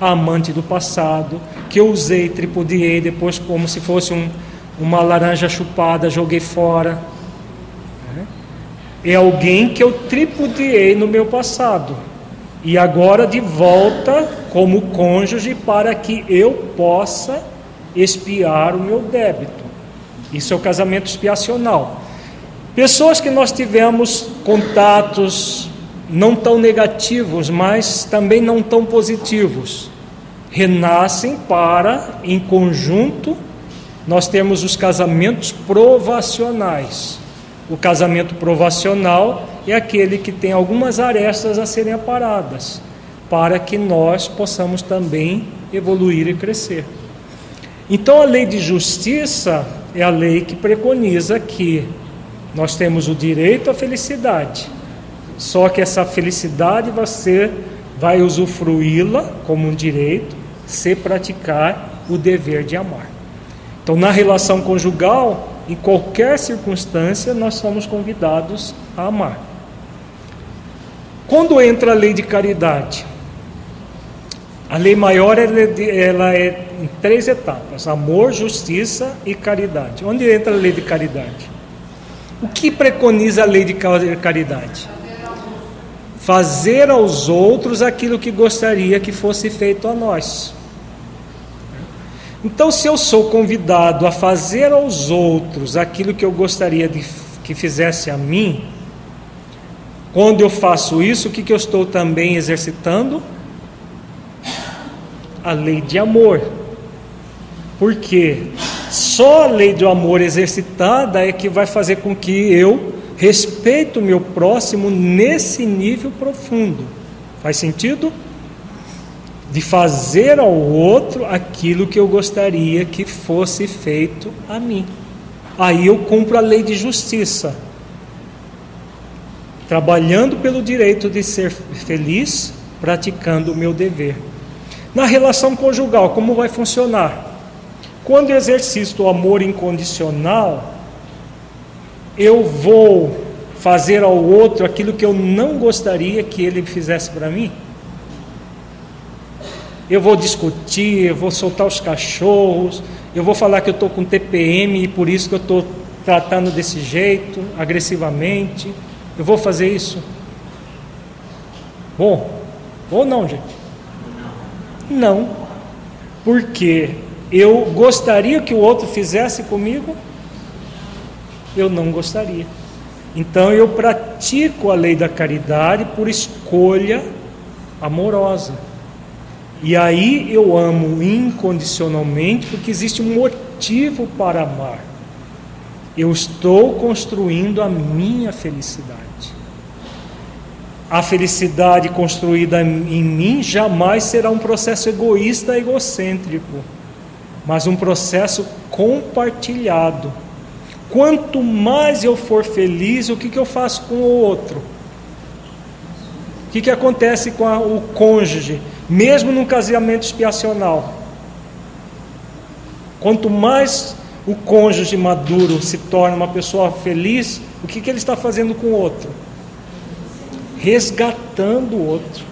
A: a amante do passado, que eu usei, tripudiei depois como se fosse um, uma laranja chupada, joguei fora. É alguém que eu tripudiei no meu passado e agora de volta como cônjuge para que eu possa expiar o meu débito. Isso é o casamento expiacional. Pessoas que nós tivemos contatos não tão negativos, mas também não tão positivos, renascem para, em conjunto, nós temos os casamentos provacionais. O casamento provacional é aquele que tem algumas arestas a serem aparadas, para que nós possamos também evoluir e crescer. Então, a lei de justiça é a lei que preconiza que nós temos o direito à felicidade, só que essa felicidade você vai usufruí-la como um direito se praticar o dever de amar. Então, na relação conjugal, em qualquer circunstância, nós somos convidados a amar. Quando entra a lei de caridade? A lei maior ela é em três etapas: amor, justiça e caridade. Onde entra a lei de caridade? O que preconiza a lei de caridade? Fazer aos outros aquilo que gostaria que fosse feito a nós. Então, se eu sou convidado a fazer aos outros aquilo que eu gostaria de, que fizesse a mim, quando eu faço isso, o que, que eu estou também exercitando? A lei de amor. Porque só a lei do amor exercitada é que vai fazer com que eu respeite o meu próximo nesse nível profundo. Faz sentido? de fazer ao outro aquilo que eu gostaria que fosse feito a mim. Aí eu cumpro a lei de justiça, trabalhando pelo direito de ser feliz, praticando o meu dever. Na relação conjugal, como vai funcionar? Quando eu exercito o amor incondicional, eu vou fazer ao outro aquilo que eu não gostaria que ele fizesse para mim? eu vou discutir, eu vou soltar os cachorros, eu vou falar que eu estou com TPM e por isso que eu estou tratando desse jeito, agressivamente. Eu vou fazer isso? Bom, ou não, gente? Não. Porque eu gostaria que o outro fizesse comigo? Eu não gostaria. Então eu pratico a lei da caridade por escolha amorosa. E aí eu amo incondicionalmente porque existe um motivo para amar. Eu estou construindo a minha felicidade. A felicidade construída em mim jamais será um processo egoísta, egocêntrico, mas um processo compartilhado. Quanto mais eu for feliz, o que, que eu faço com o outro? O que, que acontece com a, o cônjuge? mesmo num casamento expiacional. Quanto mais o cônjuge maduro se torna uma pessoa feliz, o que, que ele está fazendo com o outro? Resgatando o outro.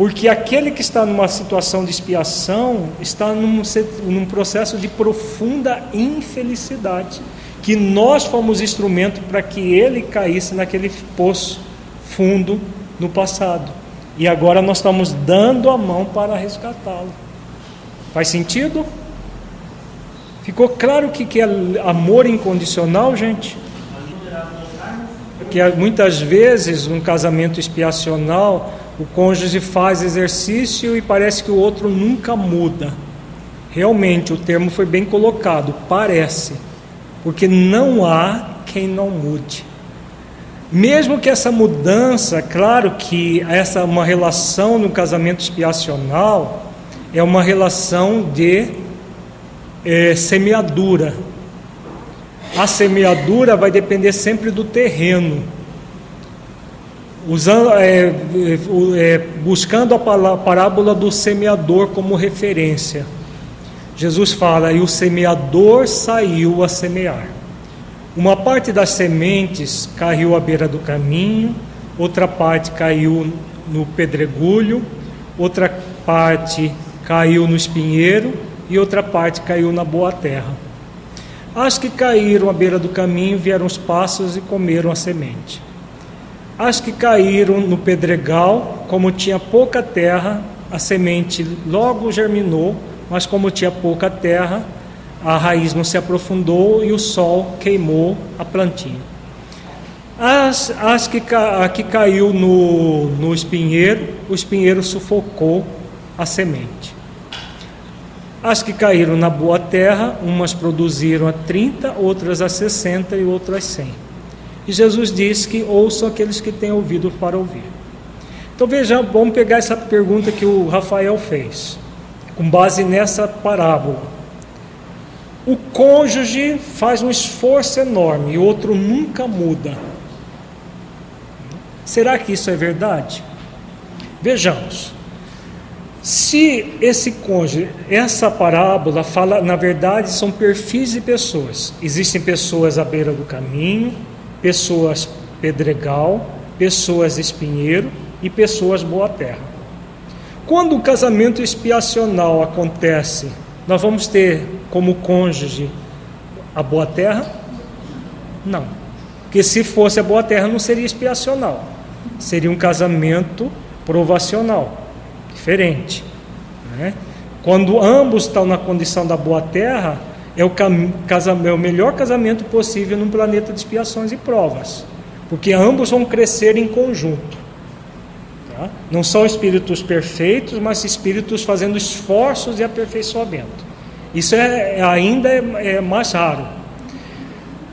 A: Porque aquele que está numa situação de expiação está num, num processo de profunda infelicidade. Que nós fomos instrumento para que ele caísse naquele poço fundo no passado. E agora nós estamos dando a mão para resgatá-lo. Faz sentido? Ficou claro o que é amor incondicional, gente? Que muitas vezes, num casamento expiacional, o cônjuge faz exercício e parece que o outro nunca muda. Realmente, o termo foi bem colocado, parece, porque não há quem não mude. Mesmo que essa mudança, claro que essa uma relação no casamento expiacional é uma relação de é, semeadura. A semeadura vai depender sempre do terreno. Usando, é, é, buscando a parábola do semeador como referência. Jesus fala: e o semeador saiu a semear. Uma parte das sementes caiu à beira do caminho, outra parte caiu no pedregulho, outra parte caiu no espinheiro e outra parte caiu na boa terra. As que caíram à beira do caminho vieram os pássaros e comeram a semente. As que caíram no pedregal, como tinha pouca terra, a semente logo germinou, mas como tinha pouca terra, a raiz não se aprofundou e o sol queimou a plantinha. As, as que, a que caiu no, no espinheiro, o espinheiro sufocou a semente. As que caíram na boa terra, umas produziram a 30, outras a 60 e outras a 100. E Jesus disse que ouçam aqueles que têm ouvido para ouvir. Então veja, vamos pegar essa pergunta que o Rafael fez, com base nessa parábola. O cônjuge faz um esforço enorme o outro nunca muda. Será que isso é verdade? Vejamos. Se esse cônjuge, essa parábola fala, na verdade, são perfis de pessoas. Existem pessoas à beira do caminho, pessoas pedregal, pessoas espinheiro e pessoas boa terra. Quando o casamento expiacional acontece, nós vamos ter como cônjuge a boa terra? Não. Porque se fosse a boa terra não seria expiacional. Seria um casamento provacional diferente. Né? Quando ambos estão na condição da boa terra, é o, é o melhor casamento possível num planeta de expiações e provas, porque ambos vão crescer em conjunto. Tá? Não são espíritos perfeitos, mas espíritos fazendo esforços de aperfeiçoamento. Isso é, ainda é, é mais raro.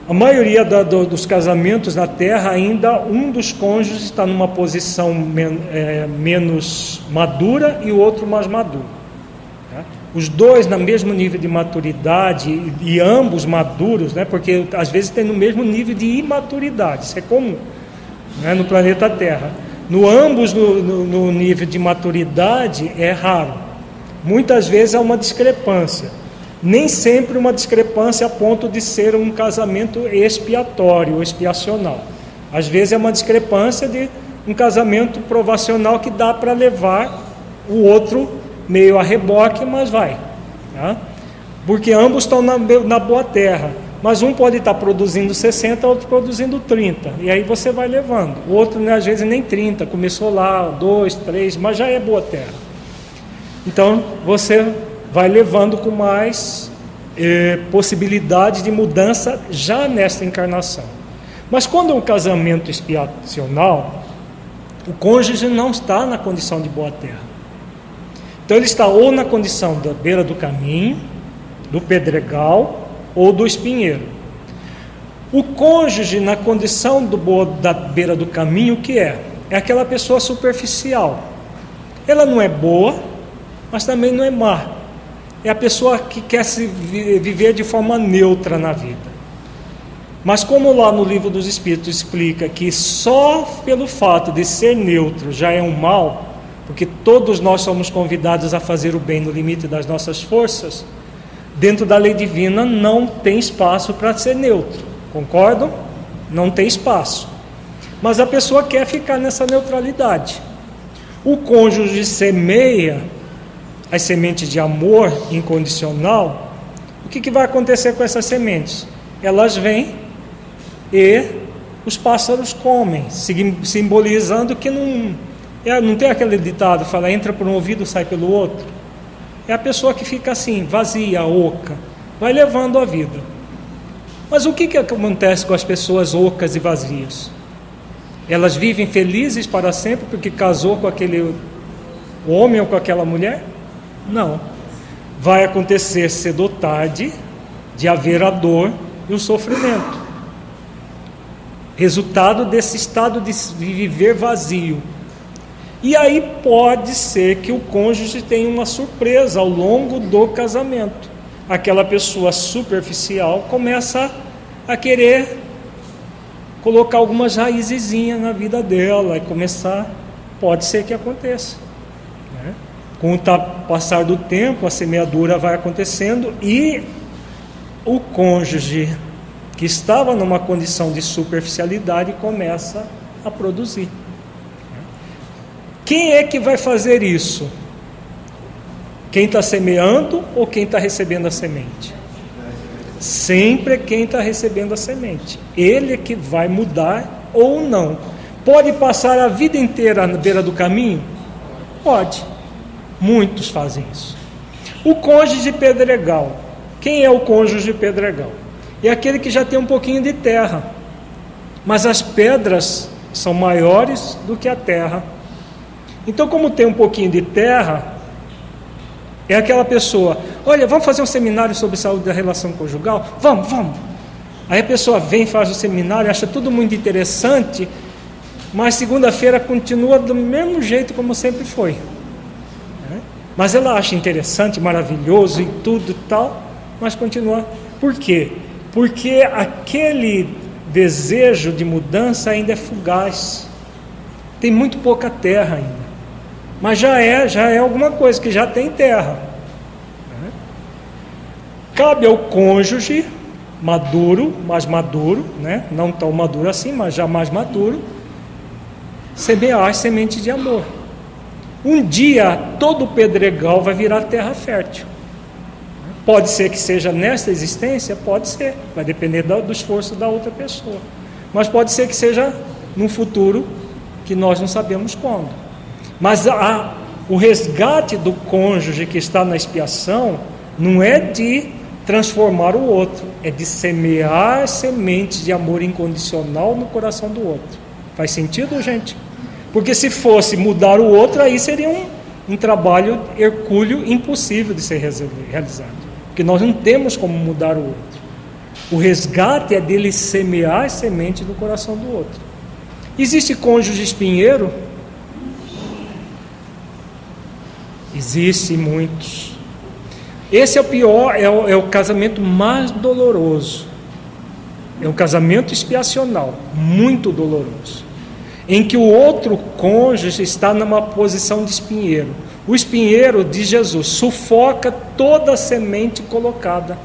A: A maioria da, do, dos casamentos na Terra, ainda um dos cônjuges está numa posição men, é, menos madura e o outro mais maduro. Os dois no mesmo nível de maturidade e, e, ambos maduros, né? porque às vezes tem no mesmo nível de imaturidade, isso é comum né? no planeta Terra. No ambos no, no, no nível de maturidade é raro. Muitas vezes há uma discrepância nem sempre uma discrepância a ponto de ser um casamento expiatório, expiacional. Às vezes é uma discrepância de um casamento provacional que dá para levar o outro meio a reboque, mas vai. Tá? Porque ambos estão na, na boa terra. Mas um pode estar produzindo 60, outro produzindo 30. E aí você vai levando. O outro, né, às vezes, nem 30. Começou lá, 2, 3, mas já é boa terra. Então, você vai levando com mais eh, possibilidade de mudança já nesta encarnação. Mas quando é um casamento expiacional, o cônjuge não está na condição de boa terra. Então ele está ou na condição da beira do caminho, do pedregal ou do espinheiro. O cônjuge na condição do, da beira do caminho, o que é? É aquela pessoa superficial. Ela não é boa, mas também não é má é a pessoa que quer se viver de forma neutra na vida. Mas como lá no livro dos Espíritos explica que só pelo fato de ser neutro já é um mal, porque todos nós somos convidados a fazer o bem no limite das nossas forças, dentro da lei divina não tem espaço para ser neutro. Concordam? Não tem espaço. Mas a pessoa quer ficar nessa neutralidade. O cônjuge semeia as sementes de amor incondicional, o que, que vai acontecer com essas sementes? Elas vêm e os pássaros comem, simbolizando que não, é, não tem aquele ditado, fala entra por um ouvido, sai pelo outro. É a pessoa que fica assim, vazia, oca, vai levando a vida. Mas o que, que acontece com as pessoas ocas e vazias? Elas vivem felizes para sempre porque casou com aquele homem ou com aquela mulher? Não. Vai acontecer cedo ou tarde de haver a dor e o sofrimento. Resultado desse estado de viver vazio. E aí pode ser que o cônjuge tenha uma surpresa ao longo do casamento. Aquela pessoa superficial começa a querer colocar algumas raizezinhas na vida dela e começar, pode ser que aconteça. Com o passar do tempo, a semeadura vai acontecendo e o cônjuge que estava numa condição de superficialidade começa a produzir. Quem é que vai fazer isso? Quem está semeando ou quem está recebendo a semente? Sempre é quem está recebendo a semente. Ele é que vai mudar ou não. Pode passar a vida inteira na beira do caminho? Pode. Muitos fazem isso. O cônjuge pedregal. Quem é o cônjuge pedregal? É aquele que já tem um pouquinho de terra, mas as pedras são maiores do que a terra. Então, como tem um pouquinho de terra, é aquela pessoa, olha, vamos fazer um seminário sobre saúde da relação conjugal? Vamos, vamos. Aí a pessoa vem, faz o seminário, acha tudo muito interessante, mas segunda-feira continua do mesmo jeito como sempre foi. Né? Mas ela acha interessante, maravilhoso e tudo e tal, mas continua. Por quê? Porque aquele desejo de mudança ainda é fugaz. Tem muito pouca terra ainda. Mas já é, já é alguma coisa que já tem terra. Cabe ao cônjuge maduro, mais maduro, né? não tão maduro assim, mas já mais maduro, semear sementes de amor. Um dia todo o pedregal vai virar terra fértil. Pode ser que seja nesta existência, pode ser, vai depender do esforço da outra pessoa. Mas pode ser que seja num futuro que nós não sabemos quando. Mas a, o resgate do cônjuge que está na expiação não é de transformar o outro, é de semear sementes de amor incondicional no coração do outro. Faz sentido, gente? Porque se fosse mudar o outro, aí seria um, um trabalho hercúleo impossível de ser realizado. Porque nós não temos como mudar o outro. O resgate é dele semear as sementes no coração do outro. Existe cônjuge espinheiro? Existe muitos. Esse é o pior, é o, é o casamento mais doloroso. É um casamento expiacional, muito doloroso em que o outro cônjuge está numa posição de espinheiro. O espinheiro de Jesus sufoca toda a semente colocada.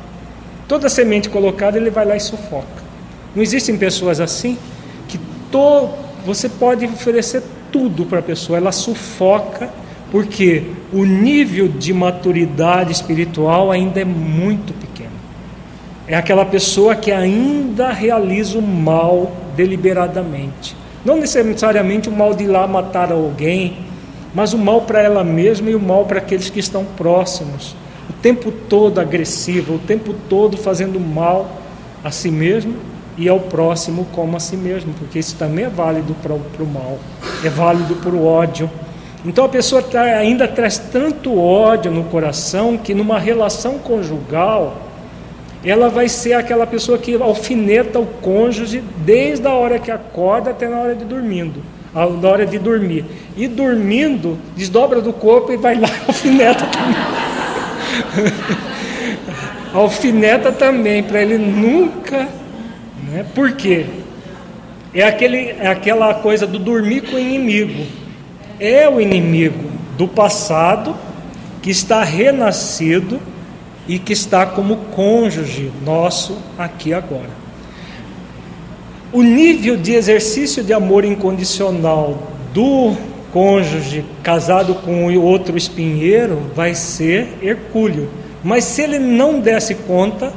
A: Toda a semente colocada ele vai lá e sufoca. Não existem pessoas assim que to, você pode oferecer tudo para a pessoa, ela sufoca porque o nível de maturidade espiritual ainda é muito pequeno. É aquela pessoa que ainda realiza o mal deliberadamente. Não necessariamente o mal de ir lá matar alguém, mas o mal para ela mesma e o mal para aqueles que estão próximos. O tempo todo agressiva, o tempo todo fazendo mal a si mesmo e ao próximo como a si mesmo, porque isso também é válido para o mal, é válido para o ódio. Então a pessoa tá, ainda traz tanto ódio no coração que numa relação conjugal ela vai ser aquela pessoa que alfineta o cônjuge desde a hora que acorda até na hora de dormindo, na hora de dormir. E dormindo, desdobra do corpo e vai lá alfineta também. [LAUGHS] alfineta também, para ele nunca. Né? Por quê? É, aquele, é aquela coisa do dormir com o inimigo. É o inimigo do passado que está renascido e que está como cônjuge nosso aqui agora. O nível de exercício de amor incondicional do cônjuge casado com outro espinheiro vai ser hercúleo. Mas se ele não desse conta,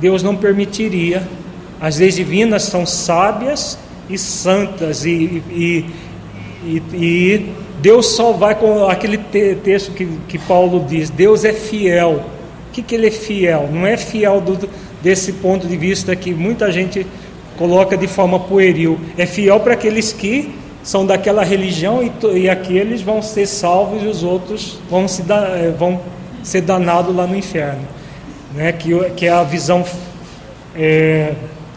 A: Deus não permitiria. As leis divinas são sábias e santas, e, e, e, e Deus só vai com aquele texto que, que Paulo diz: Deus é fiel que, que ele é fiel? Não é fiel do, desse ponto de vista que muita gente coloca de forma pueril. É fiel para aqueles que são daquela religião e, e aqueles vão ser salvos e os outros vão, se da, eh, vão ser danados lá no inferno. Né? Que, que é a visão é,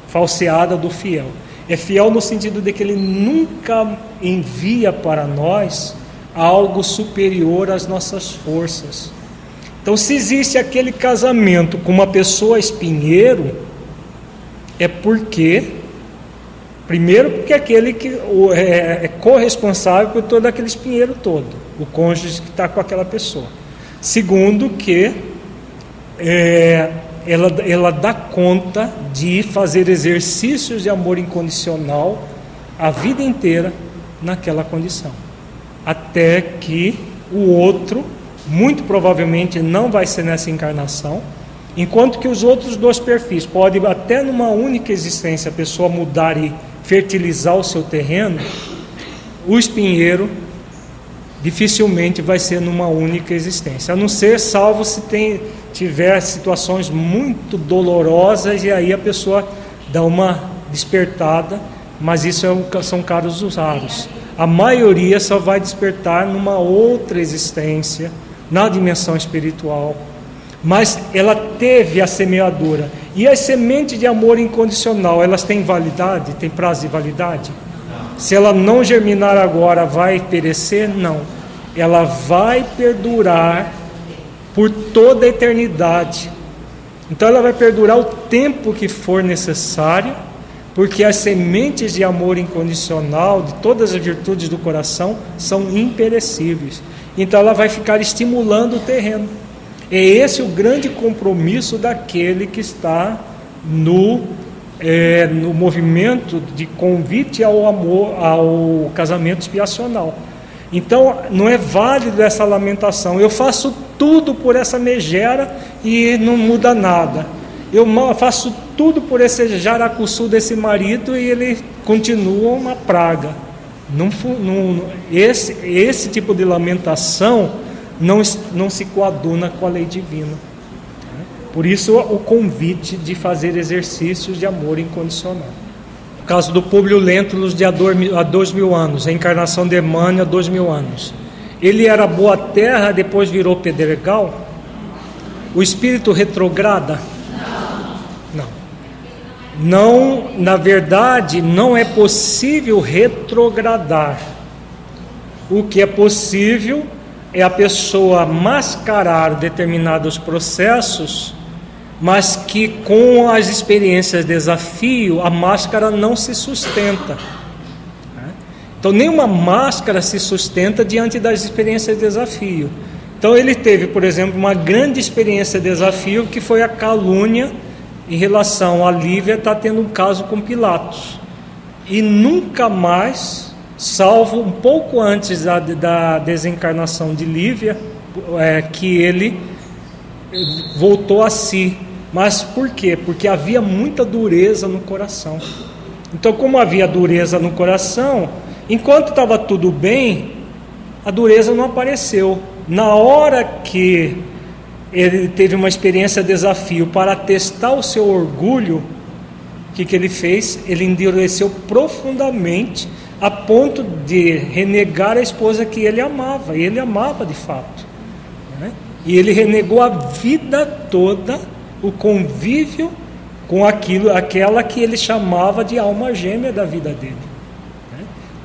A: falseada do fiel. É fiel no sentido de que ele nunca envia para nós algo superior às nossas forças. Então, se existe aquele casamento com uma pessoa espinheiro, é porque, primeiro, porque aquele que é, é corresponsável por todo aquele espinheiro todo, o cônjuge que está com aquela pessoa. Segundo, que é, ela, ela dá conta de fazer exercícios de amor incondicional a vida inteira naquela condição, até que o outro muito provavelmente não vai ser nessa encarnação, enquanto que os outros dois perfis pode até numa única existência a pessoa mudar e fertilizar o seu terreno, o espinheiro dificilmente vai ser numa única existência, a não ser salvo se tem, tiver situações muito dolorosas e aí a pessoa dá uma despertada, mas isso é, são casos raros. A maioria só vai despertar numa outra existência, na dimensão espiritual. Mas ela teve a semeadura. E as sementes de amor incondicional, elas têm validade? Tem prazo de validade? Se ela não germinar agora, vai perecer? Não. Ela vai perdurar por toda a eternidade. Então ela vai perdurar o tempo que for necessário, porque as sementes de amor incondicional, de todas as virtudes do coração, são imperecíveis. Então ela vai ficar estimulando o terreno. É esse o grande compromisso daquele que está no é, no movimento de convite ao amor, ao casamento expiacional. Então, não é válido essa lamentação. Eu faço tudo por essa megera e não muda nada. Eu faço tudo por esse jaracuçu desse marido e ele continua uma praga. Não, não, esse, esse tipo de lamentação não, não se coaduna com a lei divina. Por isso, o convite de fazer exercícios de amor incondicional. O caso do Públio Lentulus de há dois mil anos, a encarnação de Emmanuel há dois mil anos. Ele era boa terra, depois virou pedregal? O espírito retrograda? Não. Não, na verdade, não é possível retrogradar. O que é possível é a pessoa mascarar determinados processos mas que com as experiências de desafio a máscara não se sustenta. Então, nenhuma máscara se sustenta diante das experiências de desafio. Então, ele teve, por exemplo, uma grande experiência de desafio que foi a calúnia em relação a Lívia estar tá tendo um caso com Pilatos. E nunca mais, salvo um pouco antes da, da desencarnação de Lívia, é, que ele voltou a si mas por quê? Porque havia muita dureza no coração. Então, como havia dureza no coração, enquanto estava tudo bem, a dureza não apareceu. Na hora que ele teve uma experiência desafio para testar o seu orgulho, o que, que ele fez? Ele endureceu profundamente a ponto de renegar a esposa que ele amava, e ele amava de fato. Né? E ele renegou a vida toda o convívio com aquilo, aquela que ele chamava de alma gêmea da vida dele.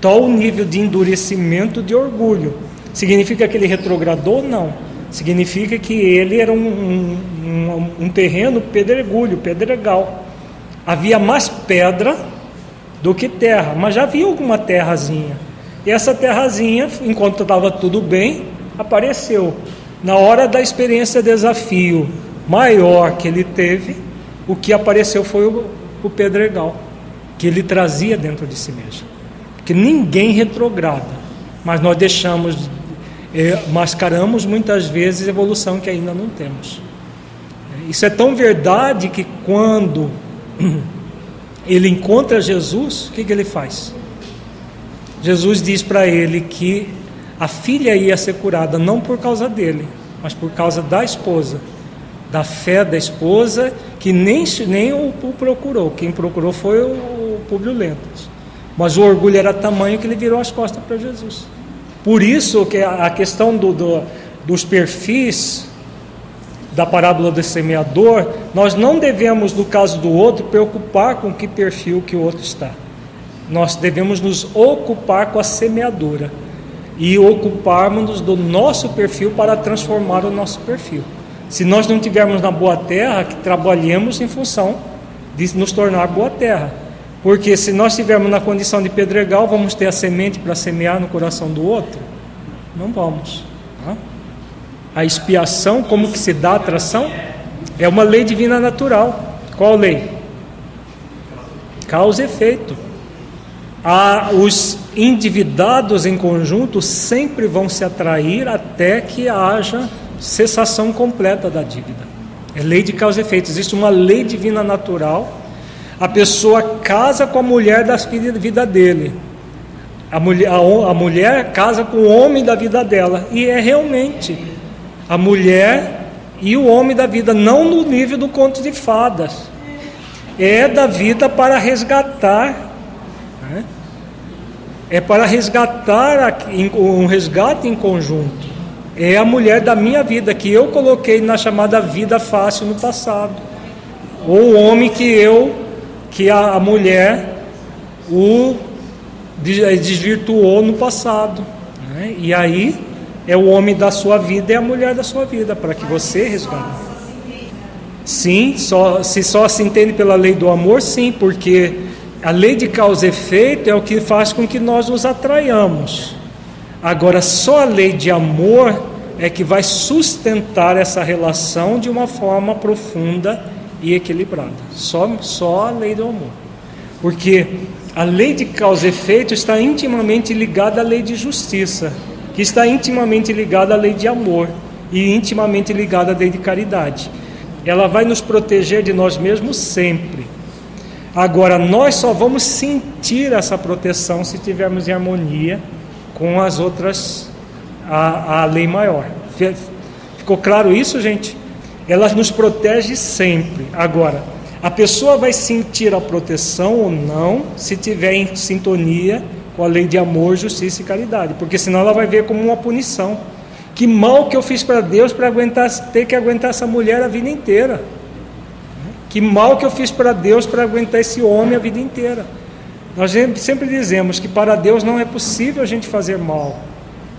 A: Tal nível de endurecimento de orgulho. Significa que ele retrogradou? Não. Significa que ele era um, um, um terreno pedregulho, pedregal. Havia mais pedra do que terra, mas já havia alguma terrazinha. E essa terrazinha, enquanto estava tudo bem, apareceu. Na hora da experiência desafio, maior que ele teve, o que apareceu foi o, o pedregal, que ele trazia dentro de si mesmo. Que ninguém retrograda, mas nós deixamos, eh, mascaramos muitas vezes evolução que ainda não temos. Isso é tão verdade que quando [CLEARS THROAT] ele encontra Jesus, o que, que ele faz? Jesus diz para ele que a filha ia ser curada não por causa dele, mas por causa da esposa da fé da esposa, que nem, nem o, o procurou. Quem procurou foi o, o Lentos. Mas o orgulho era tamanho que ele virou as costas para Jesus. Por isso que a, questão do, do, dos perfis da parábola do semeador, nós não devemos, no caso do outro, preocupar com que perfil que o outro está. Nós devemos nos ocupar com a semeadura e ocuparmos do nosso perfil para transformar o nosso perfil. Se nós não tivermos na boa terra, que trabalhemos em função de nos tornar boa terra. Porque se nós estivermos na condição de pedregal, vamos ter a semente para semear no coração do outro? Não vamos. Tá? A expiação, como que se dá a atração? É uma lei divina natural. Qual lei? Causa e efeito. a, os endividados em conjunto sempre vão se atrair até que haja cessação completa da dívida. É lei de causa e efeito. Existe uma lei divina natural. A pessoa casa com a mulher da vida dele. A mulher, a, a mulher casa com o homem da vida dela. E é realmente a mulher e o homem da vida, não no nível do conto de fadas. É da vida para resgatar né? É para resgatar um resgate em conjunto. É a mulher da minha vida que eu coloquei na chamada vida fácil no passado, ou o homem que eu, que a, a mulher o desvirtuou no passado. Né? E aí é o homem da sua vida e a mulher da sua vida para que você resgate. Sim, só, se só se entende pela lei do amor, sim, porque a lei de causa e efeito é o que faz com que nós nos atraiamos. Agora, só a lei de amor é que vai sustentar essa relação de uma forma profunda e equilibrada. Só, só a lei do amor. Porque a lei de causa e efeito está intimamente ligada à lei de justiça, que está intimamente ligada à lei de amor e intimamente ligada à lei de caridade. Ela vai nos proteger de nós mesmos sempre. Agora, nós só vamos sentir essa proteção se tivermos em harmonia com as outras, a, a lei maior. Ficou claro isso, gente? Ela nos protege sempre. Agora, a pessoa vai sentir a proteção ou não se tiver em sintonia com a lei de amor, justiça e caridade, porque senão ela vai ver como uma punição. Que mal que eu fiz para Deus para aguentar ter que aguentar essa mulher a vida inteira. Que mal que eu fiz para Deus para aguentar esse homem a vida inteira. Nós sempre dizemos que para Deus não é possível a gente fazer mal.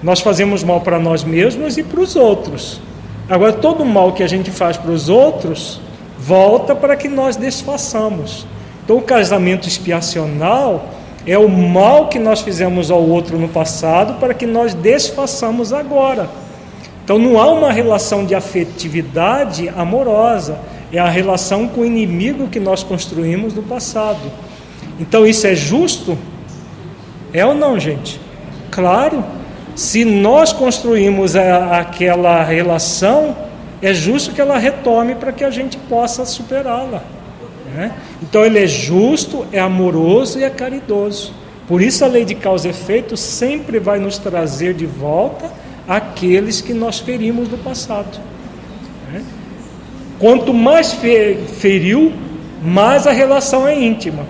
A: Nós fazemos mal para nós mesmos e para os outros. Agora, todo mal que a gente faz para os outros volta para que nós desfaçamos. Então, o casamento expiacional é o mal que nós fizemos ao outro no passado para que nós desfaçamos agora. Então, não há uma relação de afetividade amorosa é a relação com o inimigo que nós construímos no passado. Então isso é justo? É ou não, gente? Claro. Se nós construímos a, aquela relação, é justo que ela retome para que a gente possa superá-la. Né? Então ele é justo, é amoroso e é caridoso. Por isso a lei de causa e efeito sempre vai nos trazer de volta aqueles que nós ferimos no passado. Quanto mais feriu, mais a relação é íntima.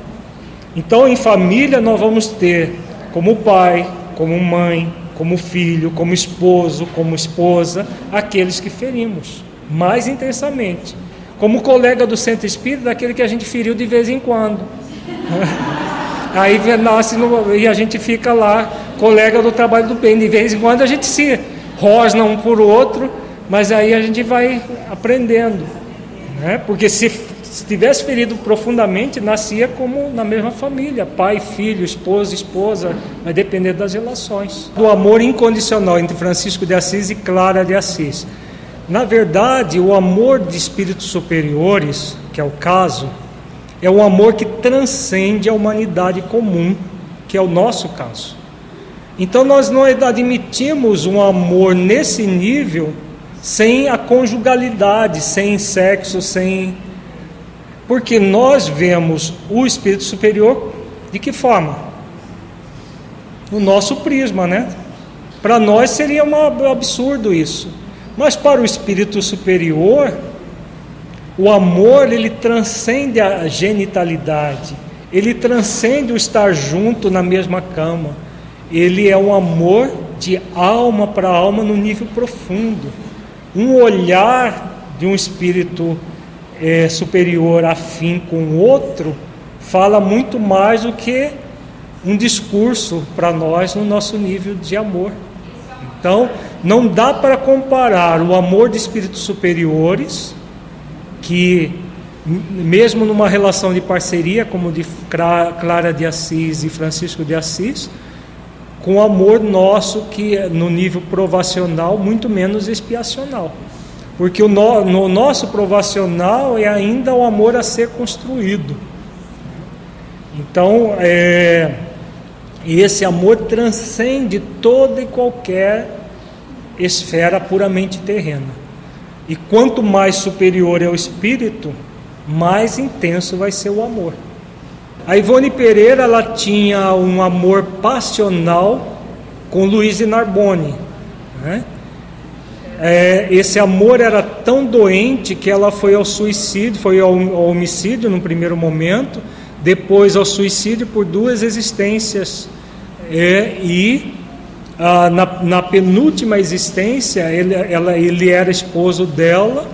A: Então, em família, nós vamos ter como pai, como mãe, como filho, como esposo, como esposa, aqueles que ferimos mais intensamente. Como colega do centro espírita, daquele que a gente feriu de vez em quando. [LAUGHS] Aí nasce no, e a gente fica lá, colega do trabalho do bem. De vez em quando a gente se rosna um por outro mas aí a gente vai aprendendo, né? Porque se, se tivesse ferido profundamente, nascia como na mesma família, pai, filho, esposo, esposa, vai depender das relações. Do amor incondicional entre Francisco de Assis e Clara de Assis. Na verdade, o amor de espíritos superiores, que é o caso, é um amor que transcende a humanidade comum, que é o nosso caso. Então nós não admitimos um amor nesse nível sem a conjugalidade, sem sexo, sem. Porque nós vemos o espírito superior de que forma? O nosso prisma, né? Para nós seria um absurdo isso. Mas para o espírito superior, o amor ele transcende a genitalidade, ele transcende o estar junto na mesma cama. Ele é um amor de alma para alma no nível profundo um olhar de um espírito é, superior afim com outro fala muito mais do que um discurso para nós no nosso nível de amor. Então, não dá para comparar o amor de espíritos superiores, que mesmo numa relação de parceria, como de Clara de Assis e Francisco de Assis, com o amor nosso que é no nível provacional, muito menos expiacional. Porque o no, no nosso provacional é ainda o amor a ser construído. Então, é, esse amor transcende toda e qualquer esfera puramente terrena. E quanto mais superior é o espírito, mais intenso vai ser o amor. A Ivone Pereira ela tinha um amor passional com Luiz de. Né? É, esse amor era tão doente que ela foi ao suicídio, foi ao, ao homicídio no primeiro momento, depois ao suicídio por duas existências. É, e ah, na, na, penúltima existência, ele, ela, ele era esposo dela,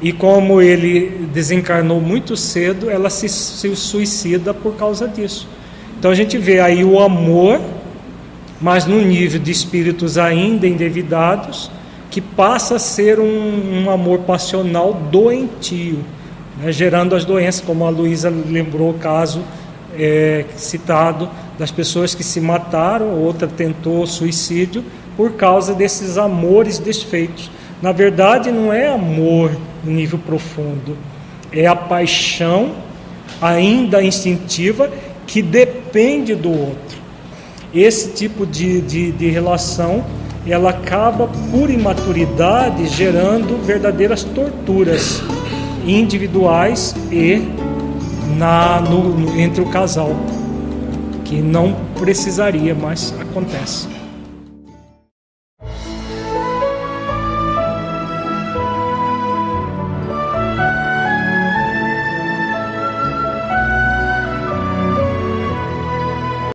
A: e como ele desencarnou muito cedo, ela se, se suicida por causa disso. Então a gente vê aí o amor, mas no nível de espíritos ainda endevidados, que passa a ser um, um amor passional doentio, né, gerando as doenças, como a Luísa lembrou o caso é, citado das pessoas que se mataram, outra tentou suicídio por causa desses amores desfeitos. Na verdade, não é amor no nível profundo, é a paixão ainda instintiva que depende do outro. Esse tipo de, de, de relação ela acaba por imaturidade gerando verdadeiras torturas individuais e na, no, no, entre o casal que não precisaria, mas acontece.